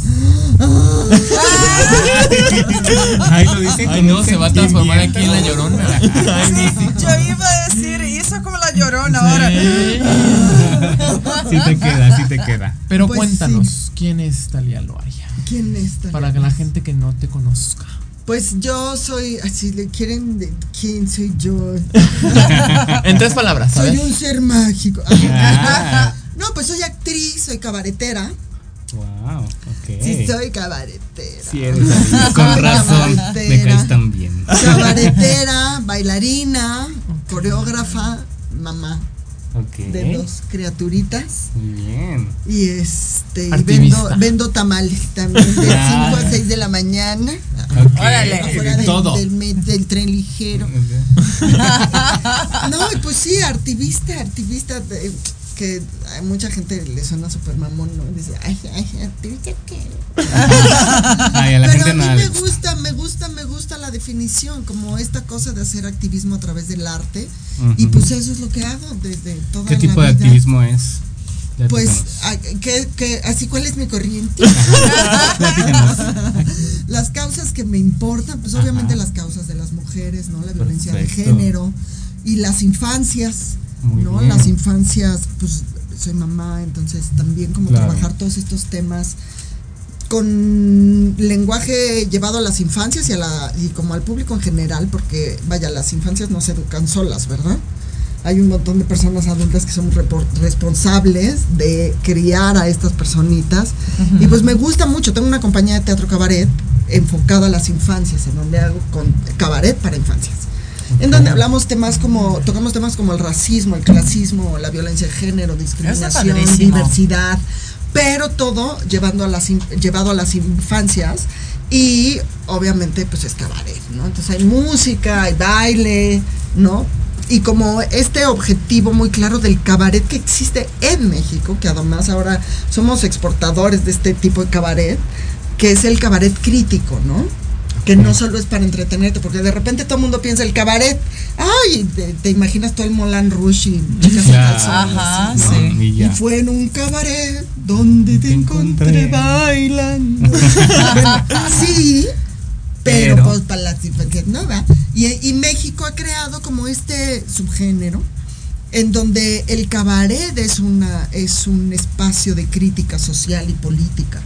Ay, lo dicen Ay, no, se va a transformar aquí en la llorona. Ay, sí. Yo iba a decir, hizo como la llorona ahora. Sí te queda, sí te queda. Pero Pues cuéntanos, ¿quién es Talía Loaria? ¿Quién está? Para que la gente que no te conozca. Pues yo soy, así le quieren, de- ¿quién soy yo? En tres palabras, Soy un ser mágico. Ah. No, pues soy actriz, soy cabaretera. Wow, ok. Sí, soy cabaretera. Sí eres así. Con razón, me cabaretera. caes tan bien. Cabaretera, bailarina, coreógrafa, mamá Ok. de dos criaturitas. Muy bien. Y este, y Activista. vendo, vendo tamales también de 5 Ah. a 6 de la mañana. Órale. Del, todo. del me- del tren ligero. No, y pues sí, activista, activista. de- que a mucha gente le suena súper mamón, ¿no? Dice, ay, ay, activista qué. Ay, a la Pero gente a mí nada me gusta. me gusta, me gusta la definición, como esta cosa de hacer activismo a través del arte. Y Ujú. pues eso es lo que hago desde toda ¿Qué la tipo de vida. activismo es? Platícanos. Pues, ¿qué- qué- así cuál es mi corriente. Las causas que me importan, pues obviamente las causas de las mujeres, ¿no? La violencia de Perfecto. género y las infancias, Muy ¿no? bien. Las infancias, pues soy mamá, entonces también como Claro. trabajar todos estos temas con lenguaje llevado a las infancias y a la y como al público en general, porque vaya, las infancias no se educan solas, ¿verdad? Hay un montón de personas adultas que son responsables de criar a estas personitas. Y pues me gusta mucho. Tengo una compañía de teatro cabaret enfocada a las infancias, en donde hago con cabaret para infancias. En donde hablamos temas como, tocamos temas como el racismo, el clasismo, la violencia de género, discriminación, diversidad, pero todo llevando a las, llevado a las infancias y obviamente pues es cabaret, ¿no? Entonces hay música, hay baile, ¿no? y como este objetivo muy claro del cabaret que existe en México, que además ahora somos exportadores de este tipo de cabaret, que es el cabaret crítico, ¿no? Que no solo es para entretenerte, porque de repente todo el mundo piensa el cabaret, ay, te, te imaginas todo el Moulin Rouge y chicas calzones, Ajá, ¿no? sí. Y fue en un cabaret donde te encontré encontré. bailando. Bueno, sí, pero, Pero. pues para las infancias no va. Y, y México ha creado como este subgénero en donde el cabaret es una es un espacio de crítica social y política.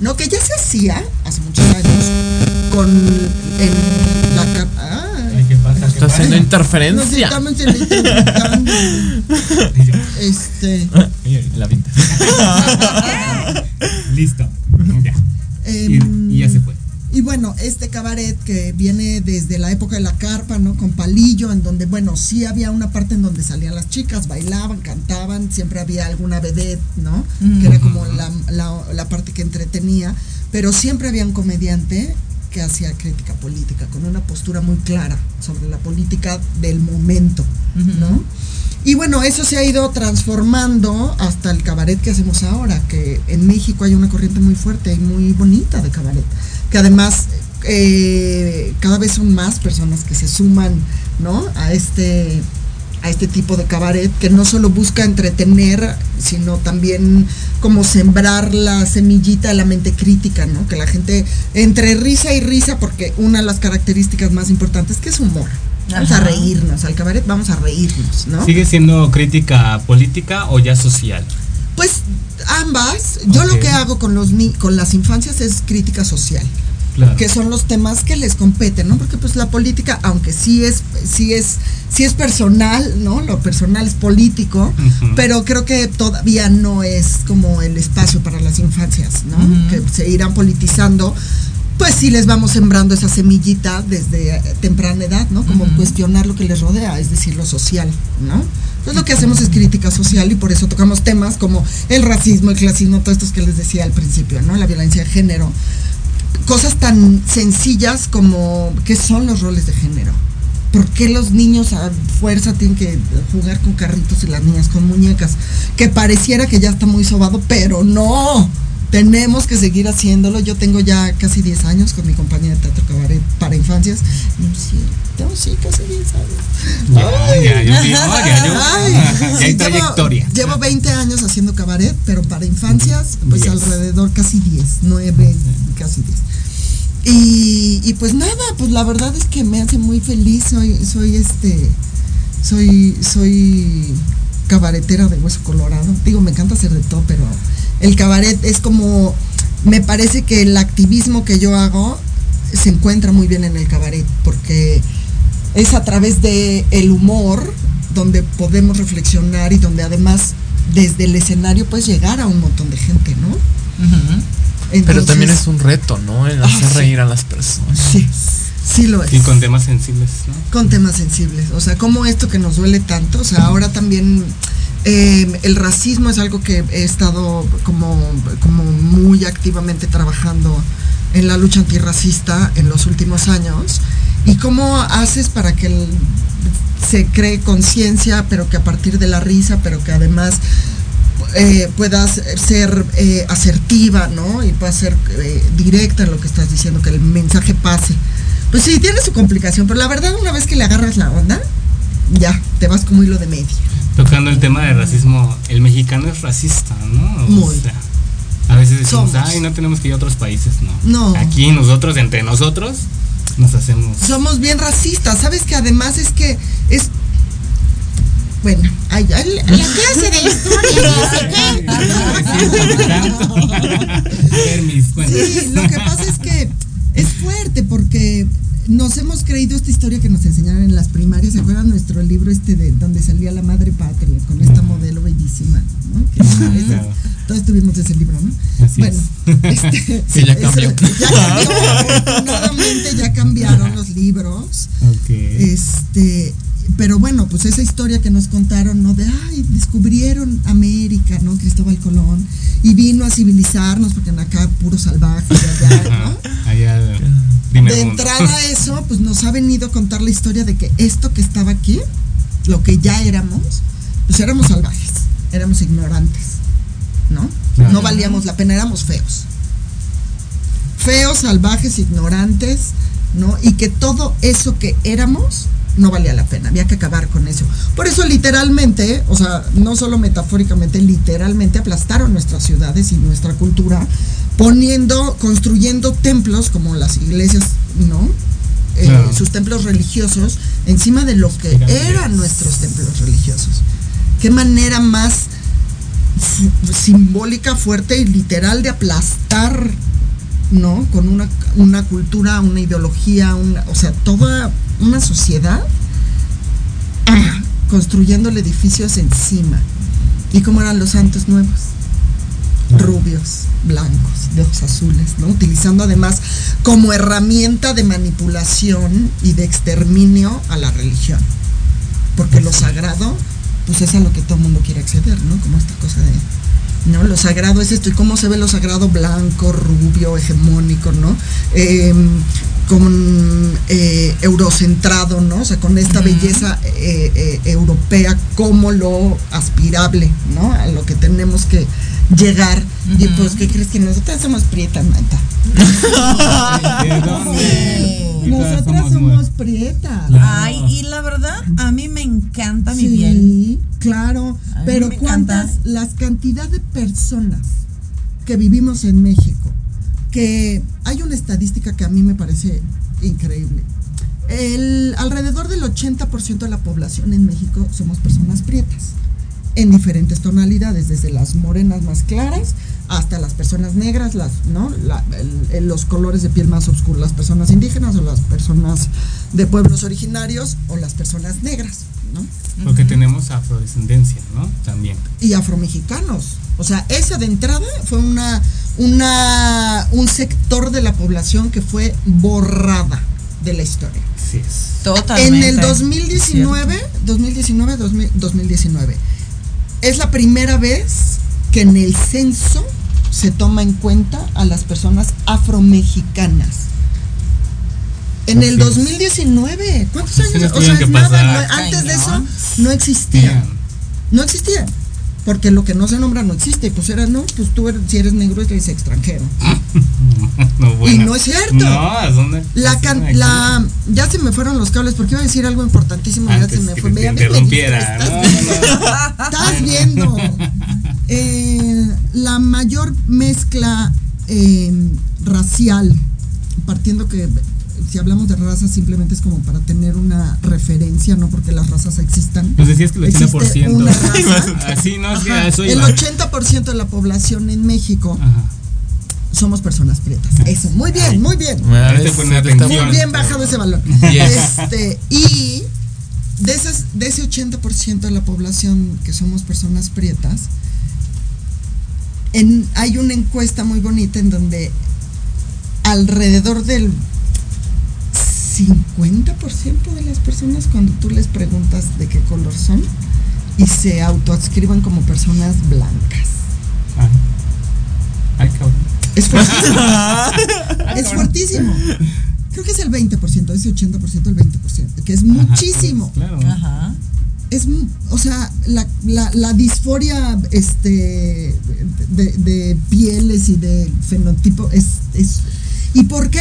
No, que ya se hacía hace muchos años con en la ca- ay, ¿Qué pasa? ¿Qué Está pasa? haciendo interferencia. estamos entrevistando. Este La pinta. Listo. Ya. em, Y, y ya se fue. Y bueno, este cabaret que viene desde la época de la carpa, ¿no? Con palillo, en donde, bueno, sí había una parte en donde salían las chicas, bailaban, cantaban, siempre había alguna vedette, ¿no? Que era como la, la- la parte que entretenía, pero siempre había un comediante que hacía crítica política, con una postura muy clara sobre la política del momento, ¿no? Y bueno, eso se ha ido transformando hasta el cabaret que hacemos ahora, que en México hay una corriente muy fuerte y muy bonita de cabaret, que además eh, cada vez son más personas que se suman, ¿no? A este a este tipo de cabaret que no solo busca entretener, sino también como sembrar la semillita de la mente crítica, ¿no? Que la gente entre risa y risa, porque una de las características más importantes que es humor. Vamos a reírnos, al cabaret vamos a reírnos, ¿no? ¿Sigue siendo crítica política o ya social? Pues ambas, yo lo que hago con los con las infancias es crítica social. Claro. que son los temas que les competen, ¿no? Porque pues la política, aunque sí es, sí es, sí es personal, ¿no? Lo personal es político, pero creo que todavía no es como el espacio para las infancias, ¿no? Que se irán politizando. Pues sí les vamos sembrando esa semillita desde eh, temprana edad, ¿no? Como cuestionar lo que les rodea, es decir, lo social, ¿no? Entonces lo que hacemos es crítica social y por eso tocamos temas como el racismo, el clasismo, todos estos que les decía al principio, ¿no? La violencia de género cosas tan sencillas como qué son los roles de género. ¿Por qué los niños a fuerza tienen que jugar con carritos y las niñas con muñecas? Que pareciera que ya está muy sobado, pero no. Tenemos que seguir haciéndolo. Yo tengo ya casi 10 años con mi compañía de teatro cabaret para infancias. No, sí, tengo sí, casi 10 años. Ya, ya, yo ya, yo- Ay, ya hay trayectoria. Llevo, llevo 20 años haciendo cabaret, pero para infancias, pues alrededor casi 10, 9, casi 10. Y, y pues nada, pues la verdad es que me hace muy feliz, soy, soy este, soy, soy cabaretera de hueso colorado. Digo, me encanta hacer de todo, pero el cabaret es como, me parece que el activismo que yo hago se encuentra muy bien en el cabaret, porque es a través de el humor donde podemos reflexionar y donde además desde el escenario puedes llegar a un montón de gente, ¿no? Pero Entonces- también es un reto, ¿no? El Ah, hacer sí. reír a las personas. Sí, sí lo es. Y con temas sensibles, ¿no? con temas sensibles. O sea, como esto que nos duele tanto. O sea, ahora también eh, el racismo es algo que he estado como, como muy activamente trabajando en la lucha antirracista en los últimos años. ¿Y cómo haces para que el- se cree conciencia, pero que a partir de la risa, pero que además eh, puedas ser eh, asertiva, ¿no? Y puedas ser eh, directa en lo que estás diciendo, que el mensaje pase. Pues sí, tiene su complicación, pero la verdad una vez que le agarras la onda, ya, te vas como hilo de media. Tocando el tema de racismo, el mexicano es racista, ¿no? O Muy. sea, a veces decimos, Somos. ay, no tenemos que ir a otros países, no. No. Aquí nosotros, entre nosotros, nos hacemos. Somos bien racistas, ¿sabes que además es que es... Bueno, ay, ay, la clase de historia. Sí, lo que pasa es que fuerte porque nos hemos creído esta historia que nos enseñaron en las primarias. ¿Se acuerdan nuestro libro este de donde salía la madre patria con esta modelo bellísima? ¿no? Que claro. todos tuvimos ese libro, ¿no? Así bueno, es. este, Que ya eso- cambió. ya cambió. Afortunadamente ya cambiaron los libros. Ok. Este, pero bueno, pues esa historia que nos contaron, ¿no? De, ay, descubrieron América, ¿no? Cristóbal Colón, y vino a civilizarnos, porque en acá puro salvaje, allá, ¿no? Allá, primer De entrada a eso, pues nos ha venido a contar la historia de que esto que estaba aquí lo que ya éramos, pues éramos salvajes, éramos ignorantes, ¿no? Claro. No valíamos la pena, éramos feos. Feos, salvajes, ignorantes, ¿no? Y que todo eso que éramos no valía la pena, había que acabar con eso. Por eso literalmente, o sea, no solo metafóricamente, literalmente aplastaron nuestras ciudades y nuestra cultura, poniendo, construyendo templos como las iglesias, ¿no? Eh, Claro. sus templos religiosos encima de lo que eran nuestros templos religiosos. Qué manera más simbólica, fuerte y literal de aplastar, ¿no? Con una, una cultura, una ideología, una, o sea, toda una sociedad construyéndole edificios encima. ¿Y cómo eran los santos nuevos? Rubios, blancos, de ojos azules, ¿no? Utilizando además como herramienta de manipulación y de exterminio a la religión. Porque lo sagrado, pues es a lo que todo el mundo quiere acceder, ¿no? Como esta cosa de, ¿no? Lo sagrado es esto, y cómo se ve lo sagrado blanco, rubio, hegemónico, ¿no? Eh, con eh, eurocentrado, ¿no? O sea, con esta belleza eh, eh, europea como lo aspirable, ¿no? A lo que tenemos que llegar. Y pues, ¿qué crees que nosotras somos prietas, todas Nosotras somos prietas. Claro. Ay, y la verdad, a mí me encanta mi Sí, piel. claro. A mí Pero cuántas, encanta. las cantidad de personas que vivimos en México, que hay una estadística que a mí me parece increíble. El, alrededor del 80% de la población en México somos personas prietas, en diferentes tonalidades, desde las morenas más claras hasta las personas negras, las, ¿no? La- el- los colores de piel más oscuros, las personas indígenas o las personas de pueblos originarios o las personas negras, ¿no? Porque tenemos afrodescendencia, ¿no? También. y afromexicanos. O sea, esa de entrada fue una, una, un sector de la población que fue borrada de la historia. Sí es. Totalmente. En el 2019, 2019, 2000 2019, es la primera vez que en el censo se toma en cuenta a las personas afromexicanas. En el Así es. 2019, ¿cuántos años? O sea, es nada, no- antes de eso no existían. Bien. No existían. Porque lo que no se nombra no existe. Pues era, no, pues tú eres- si eres negro eres extranjero. No, bueno. no es cierto. No, ¿a dónde? La, can- la ya se me fueron los cables porque iba a decir algo importantísimo y ya se me que fue. te interrumpiera. no. estás viendo. Eh, la mayor mezcla eh, racial, partiendo que si hablamos de razas simplemente es como para tener una referencia, no porque las razas existan. Nos decías que el Existe 80%. una raza. Así, no, es que eso el iba. 80% de la población en México Ajá. somos personas prietas. Eso, muy bien, muy bien. Ahí te ponen atención. Muy bien bajado ese. Yes. Este, y de, esas, de ese 80% de la población que somos personas prietas, en, hay una encuesta muy bonita en donde alrededor del 50% de las personas cuando tú les preguntas de qué color son y se autoadscriben como personas blancas. Ah. Ay, cabrón. Es fuertísimo. es fuertísimo. Creo que es el 20%, ese 80%, el 20%, que es muchísimo. Claro. Ajá. Es, o sea, la, la, la disforia este, de, de pieles y de fenotipo es, es... ¿Y por qué?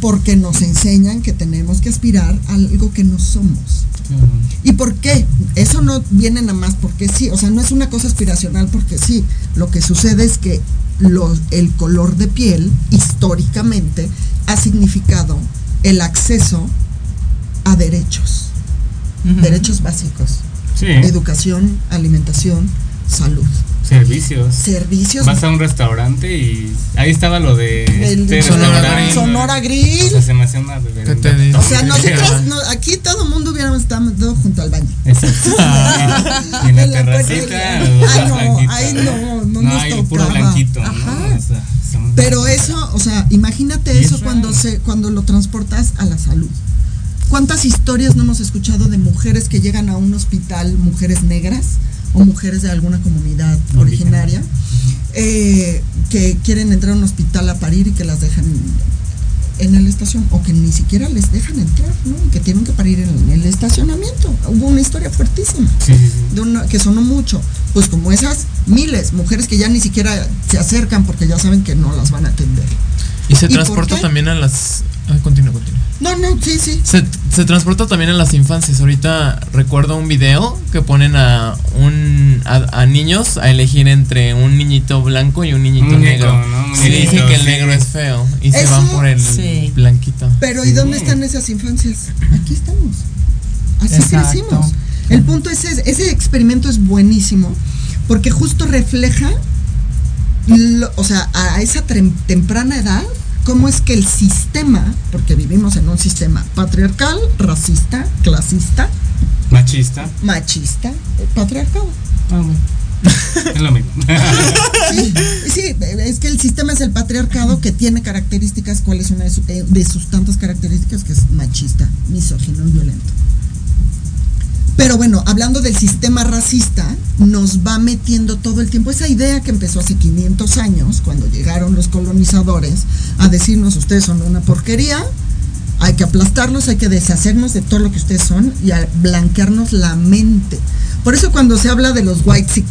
Porque nos enseñan que tenemos que aspirar a algo que no somos. Claro. ¿Y por qué? Eso no viene nada más porque sí, o sea, no es una cosa aspiracional porque sí. Lo que sucede es que los- el color de piel históricamente ha significado el acceso a derechos, derechos básicos, Sí. educación, alimentación, salud, Servicios. servicios. Vas a un restaurante y ahí estaba lo de este Sonora restaurante. Grill. Sonora O sea, se me hacía una. O sea, nosotros, no- aquí todo el mundo hubiéramos estado junto al baño. Exacto. y en la terracita. Ay, no, ay, no, no No, nos hay puro tocaba. blanquito, ¿no? Ajá. O sea, son- Pero eso, o sea, imagínate eso es cuando se cuando lo transportas a la salud. ¿Cuántas historias no hemos escuchado de mujeres que llegan a un hospital, mujeres negras o mujeres de alguna comunidad originaria, eh, que quieren entrar a un hospital a parir y que las dejan en el estación o que ni siquiera les dejan entrar, ¿no? Que tienen que parir en el estacionamiento. Hubo una historia fuertísima Sí, sí, sí. de una- que sonó mucho. Pues como esas miles, mujeres que ya ni siquiera se acercan porque ya saben que no las van a atender. Y se ¿Y por transporta también a las. Ah, continúa, continúa. No, no, sí, sí. Se, se transporta también a las infancias. Ahorita recuerdo un video que ponen a un a, a niños a elegir entre un niñito blanco y un niñito negro. ¿no? Sí, dicen que el sí. negro es feo y se van por el Sí. blanquito. Pero ¿y dónde están esas infancias? Aquí estamos. Así Exacto. crecimos. El punto es ese, ese experimento es buenísimo porque justo refleja, lo- o sea, a esa temprana edad, cómo es que el sistema, porque vivimos en un sistema patriarcal, racista, clasista, Machista. machista, eh, patriarcado. Ah, bueno. es lo mismo. Sí, sí, es que el sistema es el patriarcado que tiene características, ¿cuál es una de, su- eh, de sus tantas características? Que es machista, misógino y violento. Pero bueno, hablando del sistema racista, nos va metiendo todo el tiempo esa idea que empezó hace 500 años, cuando llegaron los colonizadores, a decirnos, ustedes son una porquería, hay que aplastarlos, hay que deshacernos de todo lo que ustedes son y a blanquearnos la mente. Por eso cuando se habla de los white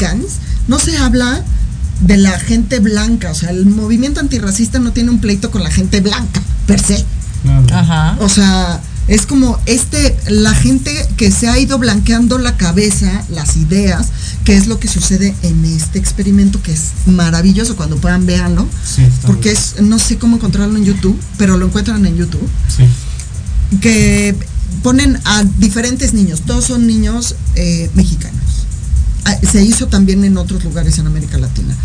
no se habla de la gente blanca, o sea, el movimiento antirracista no tiene un pleito con la gente blanca, per se. Ajá. O sea, es como este, la gente que se ha ido blanqueando la cabeza, las ideas, que es lo que sucede en este experimento que es maravilloso, cuando puedan véanlo, Sí, porque es, no sé cómo encontrarlo en YouTube, pero lo encuentran en YouTube Sí. que ponen a diferentes niños, todos son niños eh, mexicanos. Ah, Se hizo también en otros lugares en América Latina.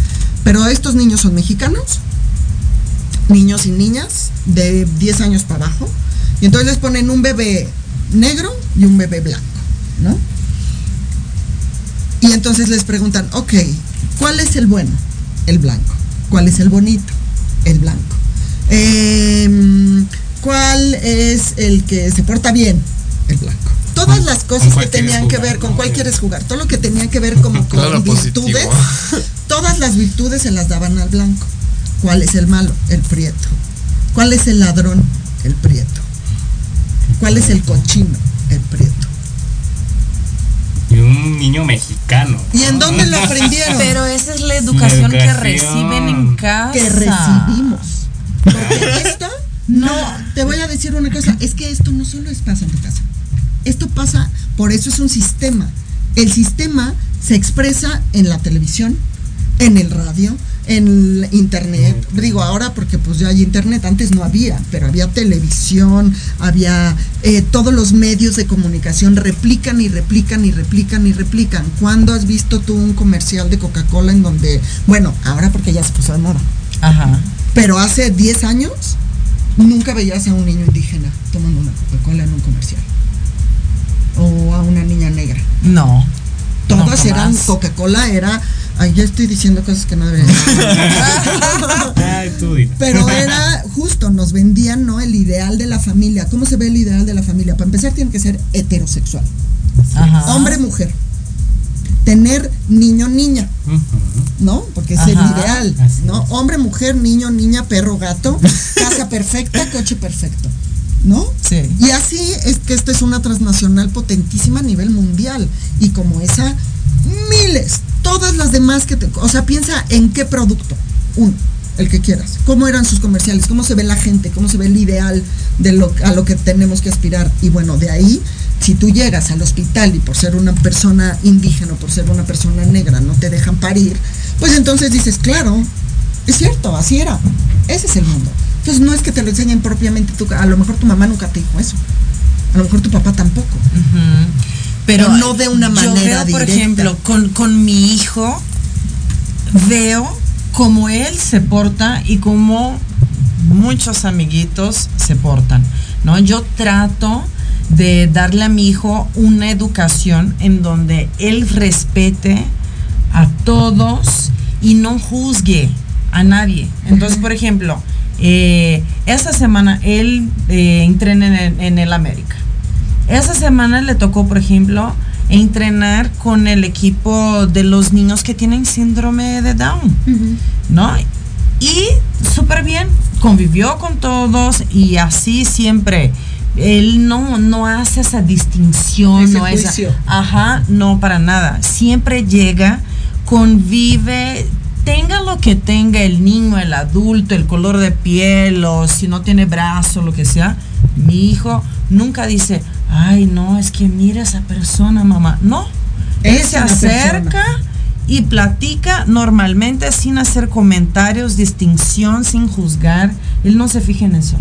Pero estos niños son mexicanos, niños y niñas de 10 años para abajo, y entonces les ponen un bebé negro y un bebé blanco, ¿no? Y entonces les preguntan, ok, ¿cuál es el bueno? El blanco. ¿Cuál es el bonito? El blanco. Em, ¿Cuál es el que se porta bien? El blanco. Todas las cosas que tenían que ver con no? cuál quieres jugar, todo lo que tenía que ver como con virtudes, todas las virtudes se las daban al blanco. ¿Cuál es el malo? El prieto. ¿Cuál es el ladrón? El prieto. ¿Cuál es el cochino? El prieto. Y un niño mexicano. ¿Y en dónde lo aprendieron? Pero esa es la educación que educación. reciben en casa. que recibimos. Porque esto, no, te voy a decir una cosa, es que esto no solo es pasa en tu casa. Esto pasa, por eso es un sistema. El sistema se expresa en la televisión, en el radio, en internet. Digo ahora porque pues ya hay internet, antes no había, pero había televisión, había eh, todos los medios de comunicación replican y replican y replican y replican. ¿Cuándo has visto tú un comercial de Coca-Cola en donde, bueno, ahora porque ya se puso de moda, Ajá. pero hace 10 años nunca veías a un niño indígena tomando una Coca-Cola en un comercial. O a una niña negra. No. Todas No, eran. Coca-Cola era, ay, ya estoy diciendo cosas que no debería. Pero era justo, nos vendían, ¿no? El ideal de la familia. ¿Cómo se ve el ideal de la familia? Para empezar tiene que ser heterosexual. Ajá. Hombre, mujer. Tener niño, niña. ¿no? Porque es el ideal, ¿no? Hombre, mujer, niño, niña, perro, gato, casa perfecta, coche perfecto, ¿no? Sí. Y así es que esta es una transnacional potentísima a nivel mundial y como esa miles, todas las demás que te, o sea, piensa en qué producto, uno, el que quieras, cómo eran sus comerciales, cómo se ve la gente, cómo se ve el ideal de lo a lo que tenemos que aspirar y bueno, de ahí si tú llegas al hospital y por ser una persona indígena, por ser una persona negra, no te dejan parir, pues entonces dices, claro, es cierto, así era. Ese es el mundo. Entonces no es que te lo enseñen propiamente, tú, a lo mejor tu mamá nunca te dijo eso. A lo mejor tu papá tampoco. Pero no de una yo manera veo, por directa. ejemplo, con, con mi hijo, veo cómo él se porta y cómo muchos amiguitos se portan, ¿no? Yo trato de darle a mi hijo una educación en donde él respete a todos y no juzgue a nadie. Entonces, por ejemplo, eh, esta semana él eh, entrena en el América. Esa semana le tocó, por ejemplo, entrenar con el equipo de los niños que tienen síndrome de Down, ¿no? Y súper bien, convivió con todos y así siempre. Él no, no hace esa distinción, Ese no esa- ajá, no para nada. Siempre llega, convive, tenga lo que tenga el niño, el adulto, el color de piel o si no tiene brazo, lo que sea. Mi hijo nunca dice, ay no, es que mira esa persona, mamá. No, él se acerca y platica normalmente sin hacer comentarios, distinción, sin juzgar. Él no se fija en eso.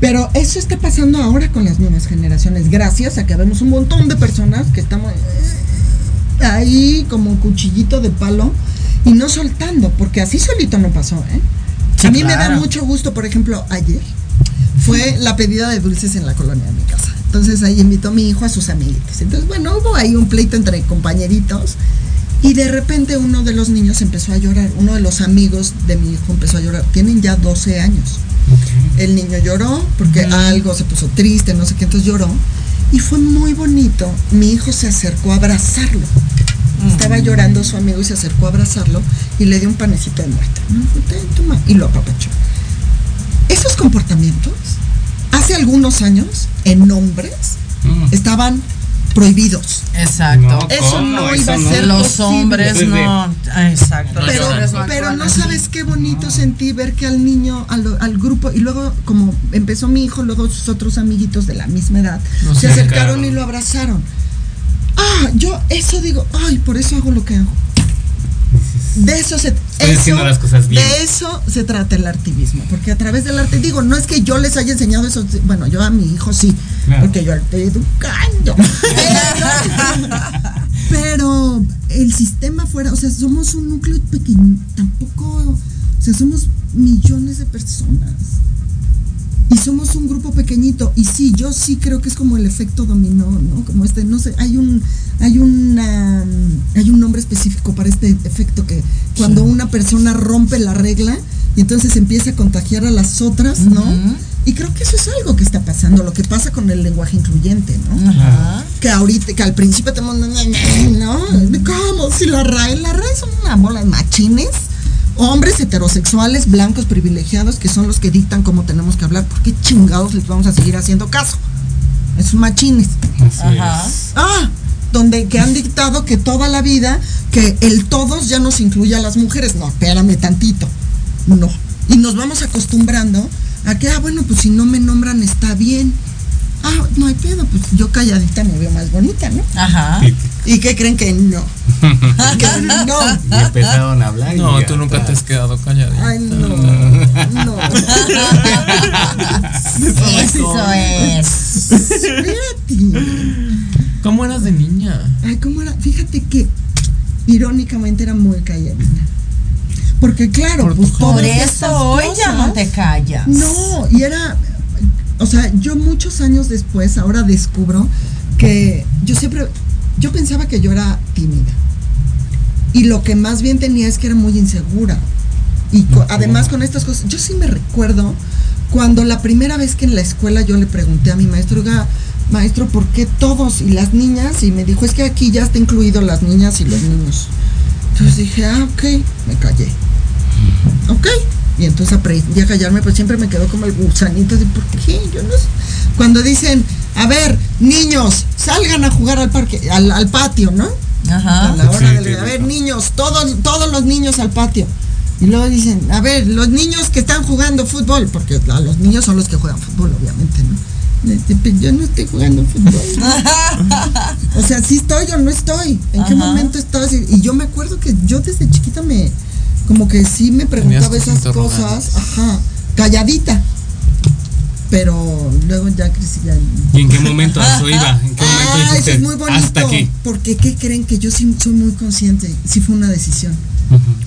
Pero eso está pasando ahora con las nuevas generaciones, gracias a que vemos un montón de personas que estamos ahí como cuchillito de palo y no soltando, porque así solito no pasó, ¿eh? Sí, a mí me da mucho gusto, por ejemplo, ayer fue la pedida de dulces en la colonia de mi casa. Entonces ahí invitó a mi hijo a sus amiguitos. Entonces, bueno, hubo ahí un pleito entre compañeritos y de repente uno de los niños empezó a llorar. Uno de los amigos de mi hijo empezó a llorar. Tienen ya 12 años. El niño lloró porque algo se puso triste, no sé qué, entonces lloró. Y fue muy bonito. Mi hijo se acercó a abrazarlo. Estaba llorando su amigo y se acercó a abrazarlo y le dio un panecito de muerte. Y lo apapachó. Esos comportamientos, hace algunos años, en hombres, estaban prohibidos. Exacto. No, Eso ¿cómo? no iba a Eso no. ser Los hombres no. Exacto. Pero, pero no sabes qué bonito sentí ver que al niño, al, al grupo, y luego como empezó mi hijo, luego sus otros amiguitos de la misma edad, No se acercaron. y lo abrazaron. Ah, yo eso digo, ay, por eso hago lo que hago. De eso se Estoy eso- haciendo las cosas bien. De eso se trata el artivismo, porque a través del arte, digo, no es que yo les haya enseñado eso, bueno, yo a mi hijo sí, Claro. porque yo estoy educando. Pero el sistema fuera, o sea, somos un núcleo pequeño, tampoco, o sea, somos millones de personas. Y somos un grupo pequeñito. Y sí, yo sí creo que es como el efecto dominó, ¿no? Como este, no sé, hay un, hay una, hay un nombre específico para este efecto que cuando una persona rompe la regla y entonces empieza a contagiar a las otras, ¿no? Y creo que eso es algo que está pasando, lo que pasa con el lenguaje incluyente, ¿no? Ajá. Que ahorita, que al principio mundo, ¿no? ¿Cómo? Si la RAE, la RAE son una bola de machines, hombres heterosexuales, blancos, privilegiados, que son los que dictan cómo tenemos que hablar. ¿Por qué chingados les vamos a seguir haciendo caso? Esos machines. Ajá. Ah, donde que han dictado que toda la vida, que el todos ya nos incluye a las mujeres. No, espérame tantito. No. Y nos vamos acostumbrando a que, ah, bueno, pues si no me nombran está bien. Ah, no hay pedo, pues yo calladita me veo más bonita, ¿no? Ajá. ¿Y qué creen que no? que no. Y empezaron a hablar. y No, ya tú nunca está. te has quedado calladita. Ay, no. No. Eso es. Espérate. ¿Cómo eras de niña? Ay, ¿cómo era? Fíjate que irónicamente era muy calladita. Porque claro, pues Por todas estas eso hoy ya no te callas. No, y era, o sea, yo muchos años después, ahora descubro que yo siempre, yo pensaba que yo era tímida. Y lo que más bien tenía es que era muy insegura. Y además con estas cosas, yo sí me recuerdo cuando la primera vez que en la escuela yo le pregunté a mi maestro, oiga, maestro, ¿por qué todos y las niñas? Y me dijo, es que aquí ya está incluido las niñas y los niños. Entonces dije, ah, ok, me callé. Ok. Y entonces aprendí a callarme, pero siempre me quedó como el gusanito de ¿por qué? Yo no sé. Cuando dicen, a ver, niños, salgan a jugar al parque, al, al patio, ¿no? Ajá. A la hora Sí, de sí, a ver, sí. niños, todos, todos los niños al patio. Y luego dicen, a ver, los niños que están jugando fútbol, porque a los niños son los que juegan fútbol, obviamente, ¿no? "Pues Yo no estoy jugando fútbol. o sea, sí estoy o no estoy. ¿En qué momento estás? Y yo me acuerdo que yo desde chiquita me, como que sí me preguntaba esas cosas, ajá, calladita. Pero luego ya crecí ya. ¿Y en qué momento a eso iba? ¿En qué momento Ah, eso es muy bonito. hasta aquí? Porque, ¿qué creen? Que yo sí soy muy consciente. Sí fue una decisión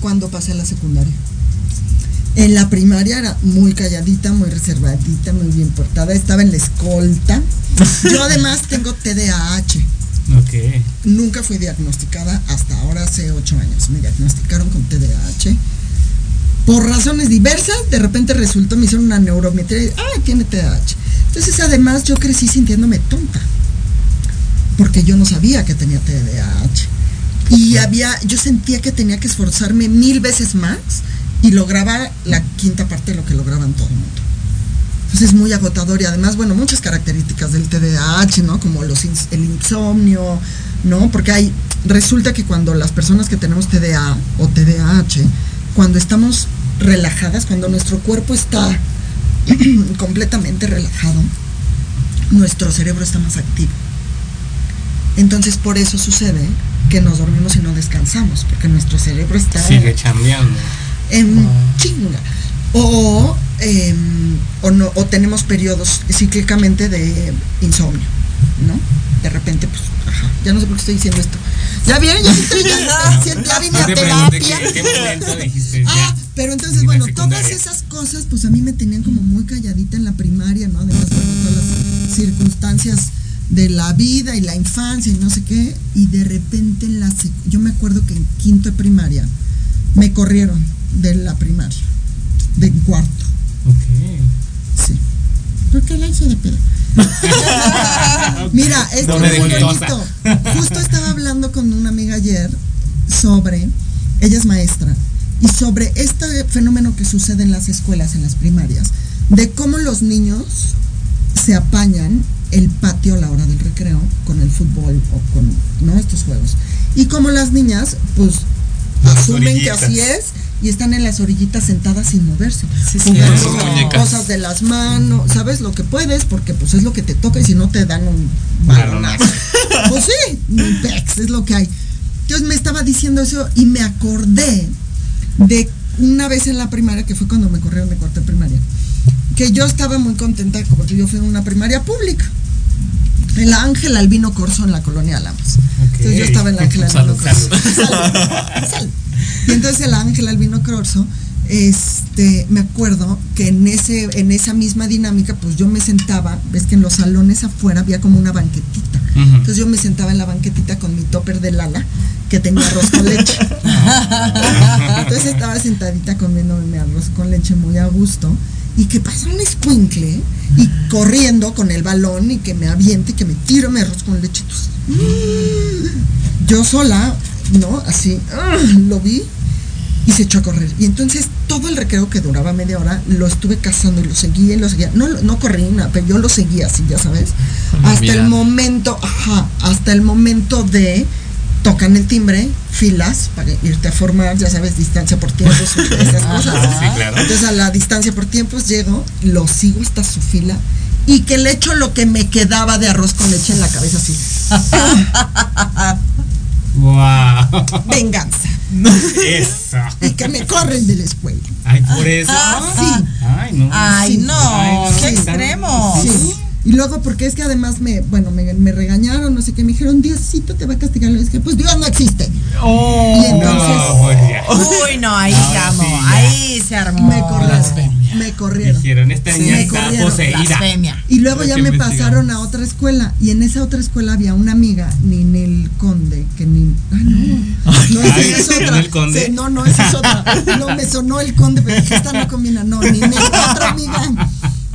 cuando pasé a la secundaria. En la primaria era muy calladita, muy reservadita, muy bien portada. Estaba en la escolta. Yo además tengo TDAH. Nunca fui diagnosticada hasta ahora, hace ocho años. Me diagnosticaron con TDAH. Por razones diversas, de repente resultó, me hicieron una neurometría y, ah, tiene TDAH. Entonces, además, yo crecí sintiéndome tonta. Porque yo no sabía que tenía TDAH. Y había, yo sentía que tenía que esforzarme mil veces más y lograba la quinta parte de lo que lograban todo el mundo. Entonces es muy agotador y además, bueno, muchas características del TDAH, ¿no? Como los el insomnio, ¿no? Porque hay, resulta que cuando las personas que tenemos TDA o TDAH, cuando estamos relajadas, cuando nuestro cuerpo está completamente relajado, nuestro cerebro está más activo. Entonces por eso sucede que nos dormimos y no descansamos, porque nuestro cerebro está Sigue chambeando. en chinga. O, em, o, no, o tenemos periodos cíclicamente de insomnio, ¿no? De repente, pues, ajá, ya no sé por qué estoy diciendo esto. Ya vieron, ya estoy, ya, ya, ya vine a te terapia. qué- qué momento dijiste, ya. Ah, pero entonces, En bueno, todas esas cosas, pues a mí me tenían como muy calladita en la primaria, ¿no? Además, bueno, todas las circunstancias de la vida y la infancia y no sé qué. Y de repente, en la yo me acuerdo que en quinto de primaria me corrieron de la primaria, de cuarto. Ok. Sí. ¿Por qué la hice de pedo? Mira, muy bonito. Justo estaba hablando con una amiga ayer sobre, ella es maestra, y sobre este fenómeno que sucede en las escuelas, en las primarias, de cómo los niños se apañan el patio a la hora del recreo con el fútbol o con ¿no? estos juegos. Y como las niñas, pues, Las asumen que así es y están en las orillitas sentadas sin moverse. Sí, jugando Muñecas. cosas de las manos, sabes lo que puedes, porque pues es lo que te toca y si no te dan un balonazo. pues sí, un pex, es lo que hay. Entonces me estaba diciendo eso y me acordé de una vez en la primaria, que fue cuando me corrieron de cuarto de primaria, que yo estaba muy contenta porque yo fui a una primaria pública. En la Ángel Albino Corso en la colonia Lamas. Entonces yo estaba en la Ángel Albino Salud, Corso. Salud, salud. Y entonces en la Ángel Albino Corso, este, me acuerdo que en ese, en esa misma dinámica, pues yo me sentaba, ves que en los salones afuera había como una banquetita. Entonces yo me sentaba en la banquetita con mi topper de Lala, que tenía arroz con leche. Entonces estaba sentadita comiendo mi arroz con leche muy a gusto. Y que pasa un escuincle y corriendo con el balón y que me aviente y que me tiro mi arroz con leche. Entonces, mm, yo sola, ¿no? Así, ah, lo vi y se echó a correr. Y entonces todo el recreo que duraba media hora lo estuve cazando y lo seguía y lo seguía. No, no corrí nada, pero yo lo seguía así, ya sabes. Hasta el momento, ajá, hasta el momento de tocan el timbre, filas para irte a formar, ya sabes, distancia por tiempos, esas cosas. Sí, claro. Entonces a la distancia por tiempos llego, lo sigo hasta su fila y que le echo lo que me quedaba de arroz con leche en la cabeza así. Venganza. Eso. Y que me corren de la escuela. Ay, por eso. Ah, sí. Ay, no. Ay, no, luego, porque es que además me, bueno, me, me regañaron, no sé qué, me dijeron, Diosito te va a castigar. Le dije, pues Dios no existe. Oh, y entonces no. Uy, no, ahí se armó, sí, ya. ahí se armó. me corrieron. Me corrieron. Dijeron, esta Sí, niña me está corrieron. poseída. Blasfemia. Y luego ya me pasaron a otra escuela. Y en esa otra escuela había una amiga, Ninel Conde, que ni. Ah, no. No, esa Ay, es otra. Ninel Conde. Sí, no, no, esa es otra. No, me sonó el Conde, pero dije, esta no combina. No, Ninel, otra amiga.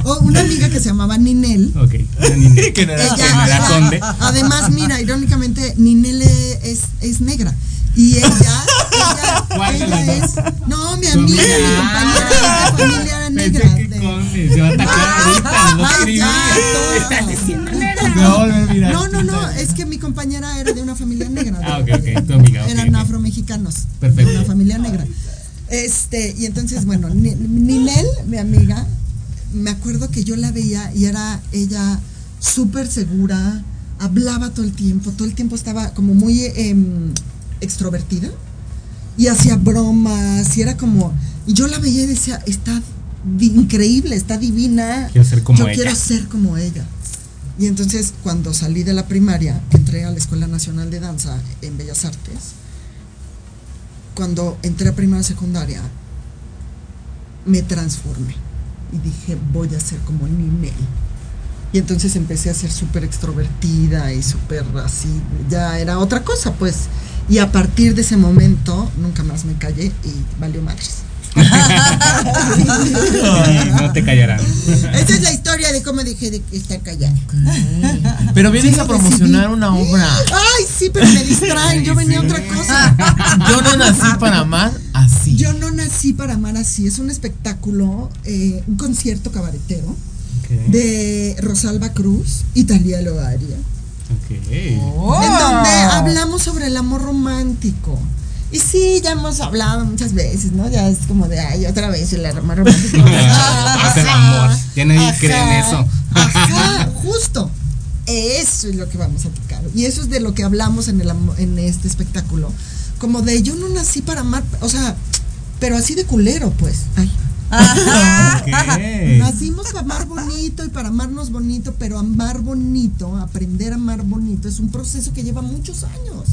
O una amiga que se llamaba Ninel. Ok. Que no era- Ella, que no era conde. además, mira, irónicamente, Ninel es, es negra. Y ella, ella, ¿Cuál de ella es. No, mi amiga, mi compañera, mi familia era Pensé negra. que de- conde. Se va a atacar ahorita. Lo Ay, escribí. ya, Estás no. diciendo No, negra. No, no, no, es que mi compañera era de una familia negra. Ah, ok, ok. Tu amiga. ok, Eran ok. afromexicanos. Perfecto. De una familia negra. Este, y entonces, bueno, Ni- Ninel, mi amiga, me acuerdo que yo la veía y era ella súper segura, hablaba todo el tiempo, todo el tiempo estaba como muy em, extrovertida y hacía bromas y era como, y yo la veía y decía, está increíble, está divina. Quiero ser como yo ella. quiero ser como ella. Y entonces cuando salí de la primaria, entré a la Escuela Nacional de Danza en Bellas Artes. Cuando entré a primaria secundaria, me transformé y dije, voy a ser como Ninel. Y entonces empecé a ser súper extrovertida y súper así, ya era otra cosa, pues. Y a partir de ese momento, nunca más me callé y valió madres. Ay, no te callarán. Esta es la historia de cómo dejé de estar callada. Pero vienes Sí, a promocionar decidí. una obra. Ay, sí, pero me distraen, yo venía a otra cosa. Yo no nací para amar así. Yo no nací para amar así. Es un espectáculo, eh, un concierto cabaretero de Rosalba Cruz y Talía Loaria. Oh. En donde hablamos sobre el amor romántico. Y sí, ya hemos hablado muchas veces, ¿no? Ya es como de, ay, otra vez el amor romántico. Es el amor. Ya nadie Ajá. cree en eso. Ajá, justo. Eso es lo que vamos a tocar. Y eso es de lo que hablamos en, el, en este espectáculo. Como de, yo no nací para amar, o sea, pero así de culero, pues. Ay. Nacimos para amar bonito y para amarnos bonito, pero amar bonito, aprender a amar bonito, es un proceso que lleva muchos años.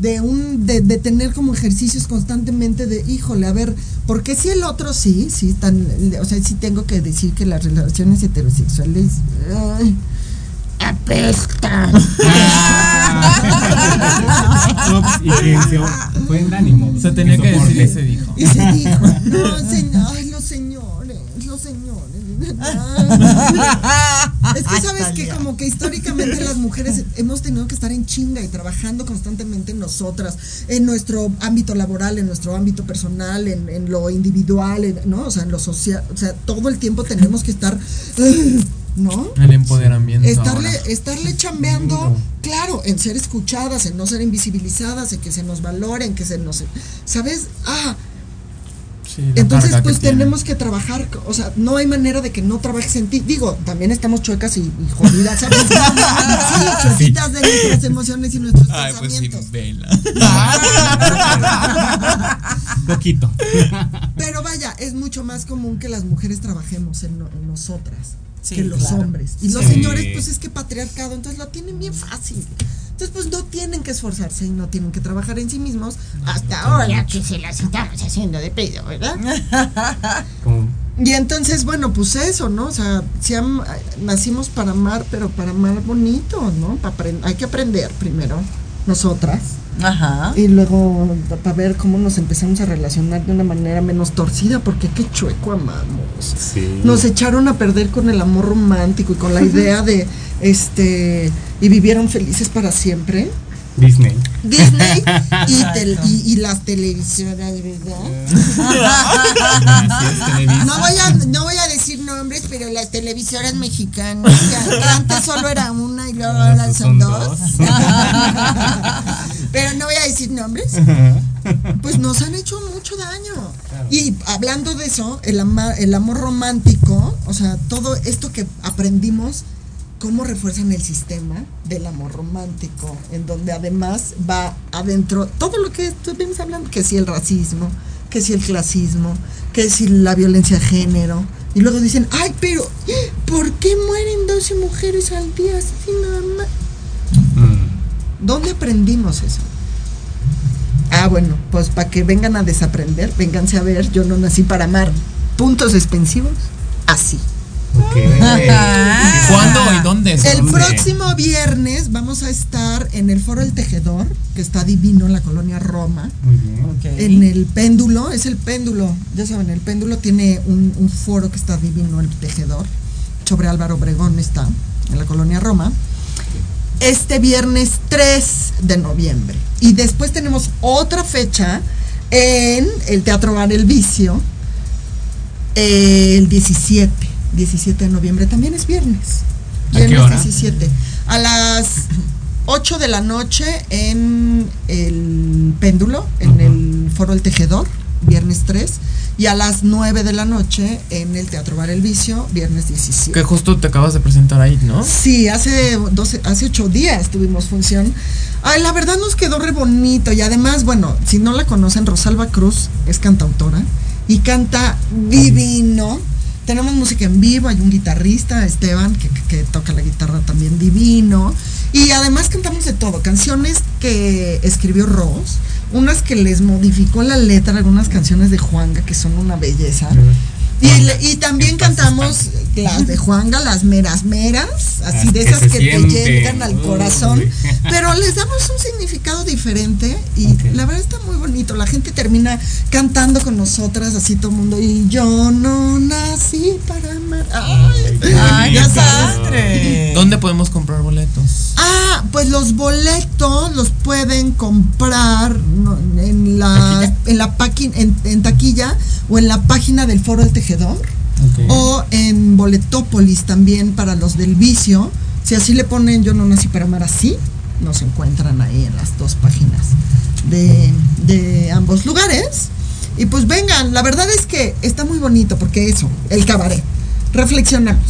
De un, de, de tener como ejercicios constantemente de, híjole, a ver, porque si el otro sí, sí, tan, o sea, sí tengo que decir que las relaciones heterosexuales ay, apestan. No, y que se fue en ánimo. Se tenía que decir y se dijo. Y se dijo, no, señor, ay, los señores. es que sabes que como que históricamente las mujeres hemos tenido que estar en chinga y trabajando constantemente en nosotras, en nuestro ámbito laboral, en nuestro ámbito personal, en, en lo individual, en- ¿no? O sea, en lo social, o sea, todo el tiempo tenemos que estar, ¿no? El empoderamiento. Estarle, ahora. estarle chambeando, claro, en ser escuchadas, en no ser invisibilizadas, en que se nos valoren, que se nos... ¿Sabes? Ah, Sí, entonces que pues tenemos que trabajar, o sea, no hay manera de que no trabajes en ti. Digo, también estamos chuecas y, y jodidas, ¿sabes? sí, de nuestras emociones y nuestros Ay, pues pensamientos. sin vela. Poquito. Pero vaya, es mucho más común que las mujeres trabajemos en, no- en nosotras Sí, que los claro. hombres. Y los Sí. señores, pues es que patriarcado, entonces lo tienen bien fácil. Entonces, pues no tienen que esforzarse y no tienen que trabajar en sí mismos hasta ahora que se las estamos haciendo de pedo, ¿verdad? Y entonces, bueno, pues eso, ¿no? O sea, si am- nacimos para amar, pero para amar bonito, ¿no? Pa apren- hay que aprender primero, nosotras. Ajá. Y luego para ver cómo nos empezamos a relacionar de una manera menos torcida, porque qué chueco amamos. Sí. Nos echaron a perder con el amor romántico y con la idea de, este, y vivieron felices para siempre. Disney. Disney y, tel- y, y las televisoras, ¿verdad? No voy, a, no voy a decir nombres, pero las televisoras mexicanas, que, antes solo era una y luego ahora son dos. Pero no voy a decir nombres. Pues nos han hecho mucho daño. Y hablando de eso, el, ama- el amor romántico, o sea, todo esto que aprendimos, cómo refuerzan el sistema del amor romántico, en donde además va adentro todo lo que estuvimos hablando, que si el racismo, que si el clasismo, que si la violencia de género. Y luego dicen, ay, pero ¿por qué mueren 12 mujeres al día así nada más? ¿Dónde aprendimos eso? Ah, bueno, pues para que vengan a desaprender, vénganse a ver, yo no nací para amar. Puntos expensivos, así. ¿Cuándo y dónde? El ¿Dónde? próximo viernes vamos a estar en el Foro El Tejedor, que está divino en la colonia Roma. Muy bien. En el péndulo, es el péndulo, ya saben, el péndulo tiene un, un foro que está divino, el tejedor, sobre Álvaro Obregón está, en la colonia Roma. Este viernes 3 de noviembre. Y después tenemos otra fecha en el Teatro Bar El Vicio, el 17, 17 de noviembre, también es viernes. ¿A Viernes hora? 17. A las 8 de la noche en el péndulo, en el Foro El Tejedor, viernes 3. Y a las 9 de la noche en el Teatro Bar El Vicio, viernes 17. Que justo te acabas de presentar ahí, ¿no? Sí, hace 12, hace ocho días tuvimos función. Ay, la verdad nos quedó re bonito y además, bueno, si no la conocen, Rosalba Cruz es cantautora y canta divino. Tenemos música en vivo, hay un guitarrista, Esteban, que, toca la guitarra también divino. Y además cantamos de todo, canciones que escribió Ross, unas que les modificó la letra, algunas canciones de Juanga que son una belleza. Y, le- y también cantamos las de Juanga, las meras meras, así Las de esas que, te llegan al Uy. corazón, pero les damos un significado diferente y la verdad está muy bonito. La gente termina cantando con nosotras, así todo el mundo, y yo no nací para amar. Ay, Ay, Ay, Ya sabes. ¿Dónde podemos comprar boletos? Ah, pues los boletos los pueden comprar en la en la en, en taquilla o en la página del Foro O en Boletópolis también para los del vicio. Si así le ponen yo no nací para amar así, nos encuentran ahí en las dos páginas de, de ambos lugares. Y pues vengan, la verdad es que está muy bonito porque eso, el cabaret. Reflexionamos,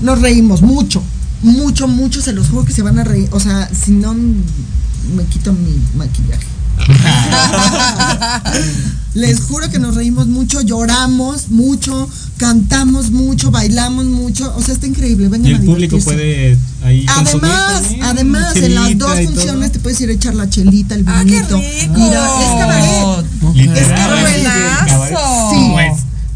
nos reímos mucho, mucho, mucho, se los juro que se van a reír. O sea, si no, me quito mi maquillaje. Les juro que nos reímos mucho, lloramos mucho, cantamos mucho, bailamos mucho. O sea, está increíble. Vengan Y el a público puede ahí Además, también, además, en las dos funciones te puedes ir a echar la chelita, el Ah, qué vinito. rico. Mira, es cabaret. Literal. Es cabaret.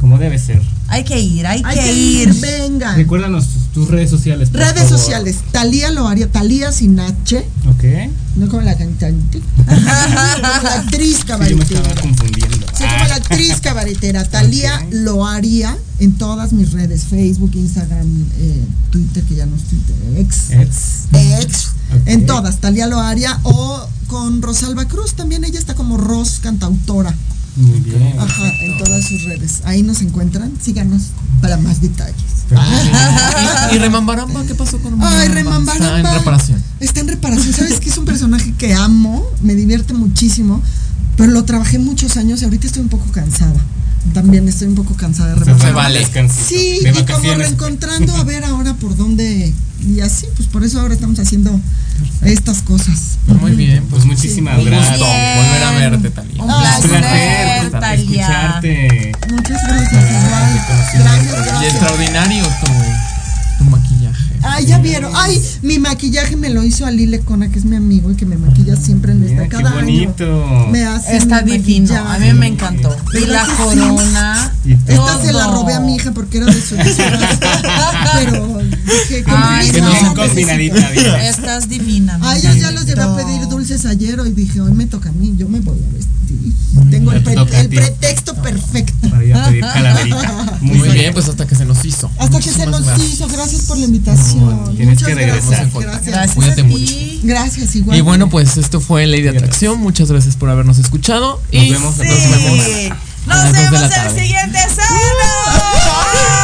Como debe ser. Hay que ir, hay, Hay que, que ir. ir, venga. Recuérdanos tus, tus redes sociales. por Redes favor. sociales, Talía Loaria, Talía sin H, Ok. no como la cantante, como la actriz Sí, yo me estaba cabaretera. confundiendo. Sí, como la actriz cabaretera, Talía Loaria, en todas mis redes, Facebook, Instagram, eh, Twitter, que ya no es Twitter, ex, Ex. ex, en todas, Talía Loaria, o con Rosalba Cruz, también ella está como Ros, cantautora. Muy bien. Ajá, en todas sus redes. Ahí nos encuentran. Síganos para más detalles. ¿Y Remambaramba? ¿Qué pasó con Ay, Remambaramba? Está en Remambaramba. reparación. Está en reparación. ¿Sabes que es un personaje que amo? Me divierte muchísimo. Pero lo trabajé muchos años y ahorita estoy un poco cansada. También estoy un poco cansada de Se Remambaramba. vale. Sí, De y como reencontrando a ver ahora por dónde. Y así, pues por eso ahora estamos haciendo estas cosas. Muy bien, Pues muchísimas gracias. gusto volver a verte, Talía. Un placer, placer Talia. escucharte. Muchas gracias. Y extraordinario tu, tu maquillaje. Ay, ya vieron. Ay, mi maquillaje me lo hizo Ali Lecona, que es mi amigo y que me maquilla siempre en esta Mira, qué cada bonito. año. Me hace Está mi divino. A mí me encantó. Y la corona. Y todo. Esta se la robé a mi hija porque era de su Pero dije, Ay, no, combinadita, dice. Estás divina. A ellos ya los llevé a pedir dulces ayer y dije, hoy me toca a mí, yo me voy a vestir. Tengo el, pre- pretexto perfecto. Para ir a pedir calaverita. Muy bien, pues hasta que se nos hizo. Hasta que se nos gracias. hizo, gracias por la invitación. Tienes Muchas que regresar. gracias, gracias. Cuídate a mucho. Gracias, igual. Y bueno, pues esto fue Ley de Atracción. Muchas gracias por habernos escuchado. Nos y vemos la nos próxima semana. Nos la vemos el siguiente sábado.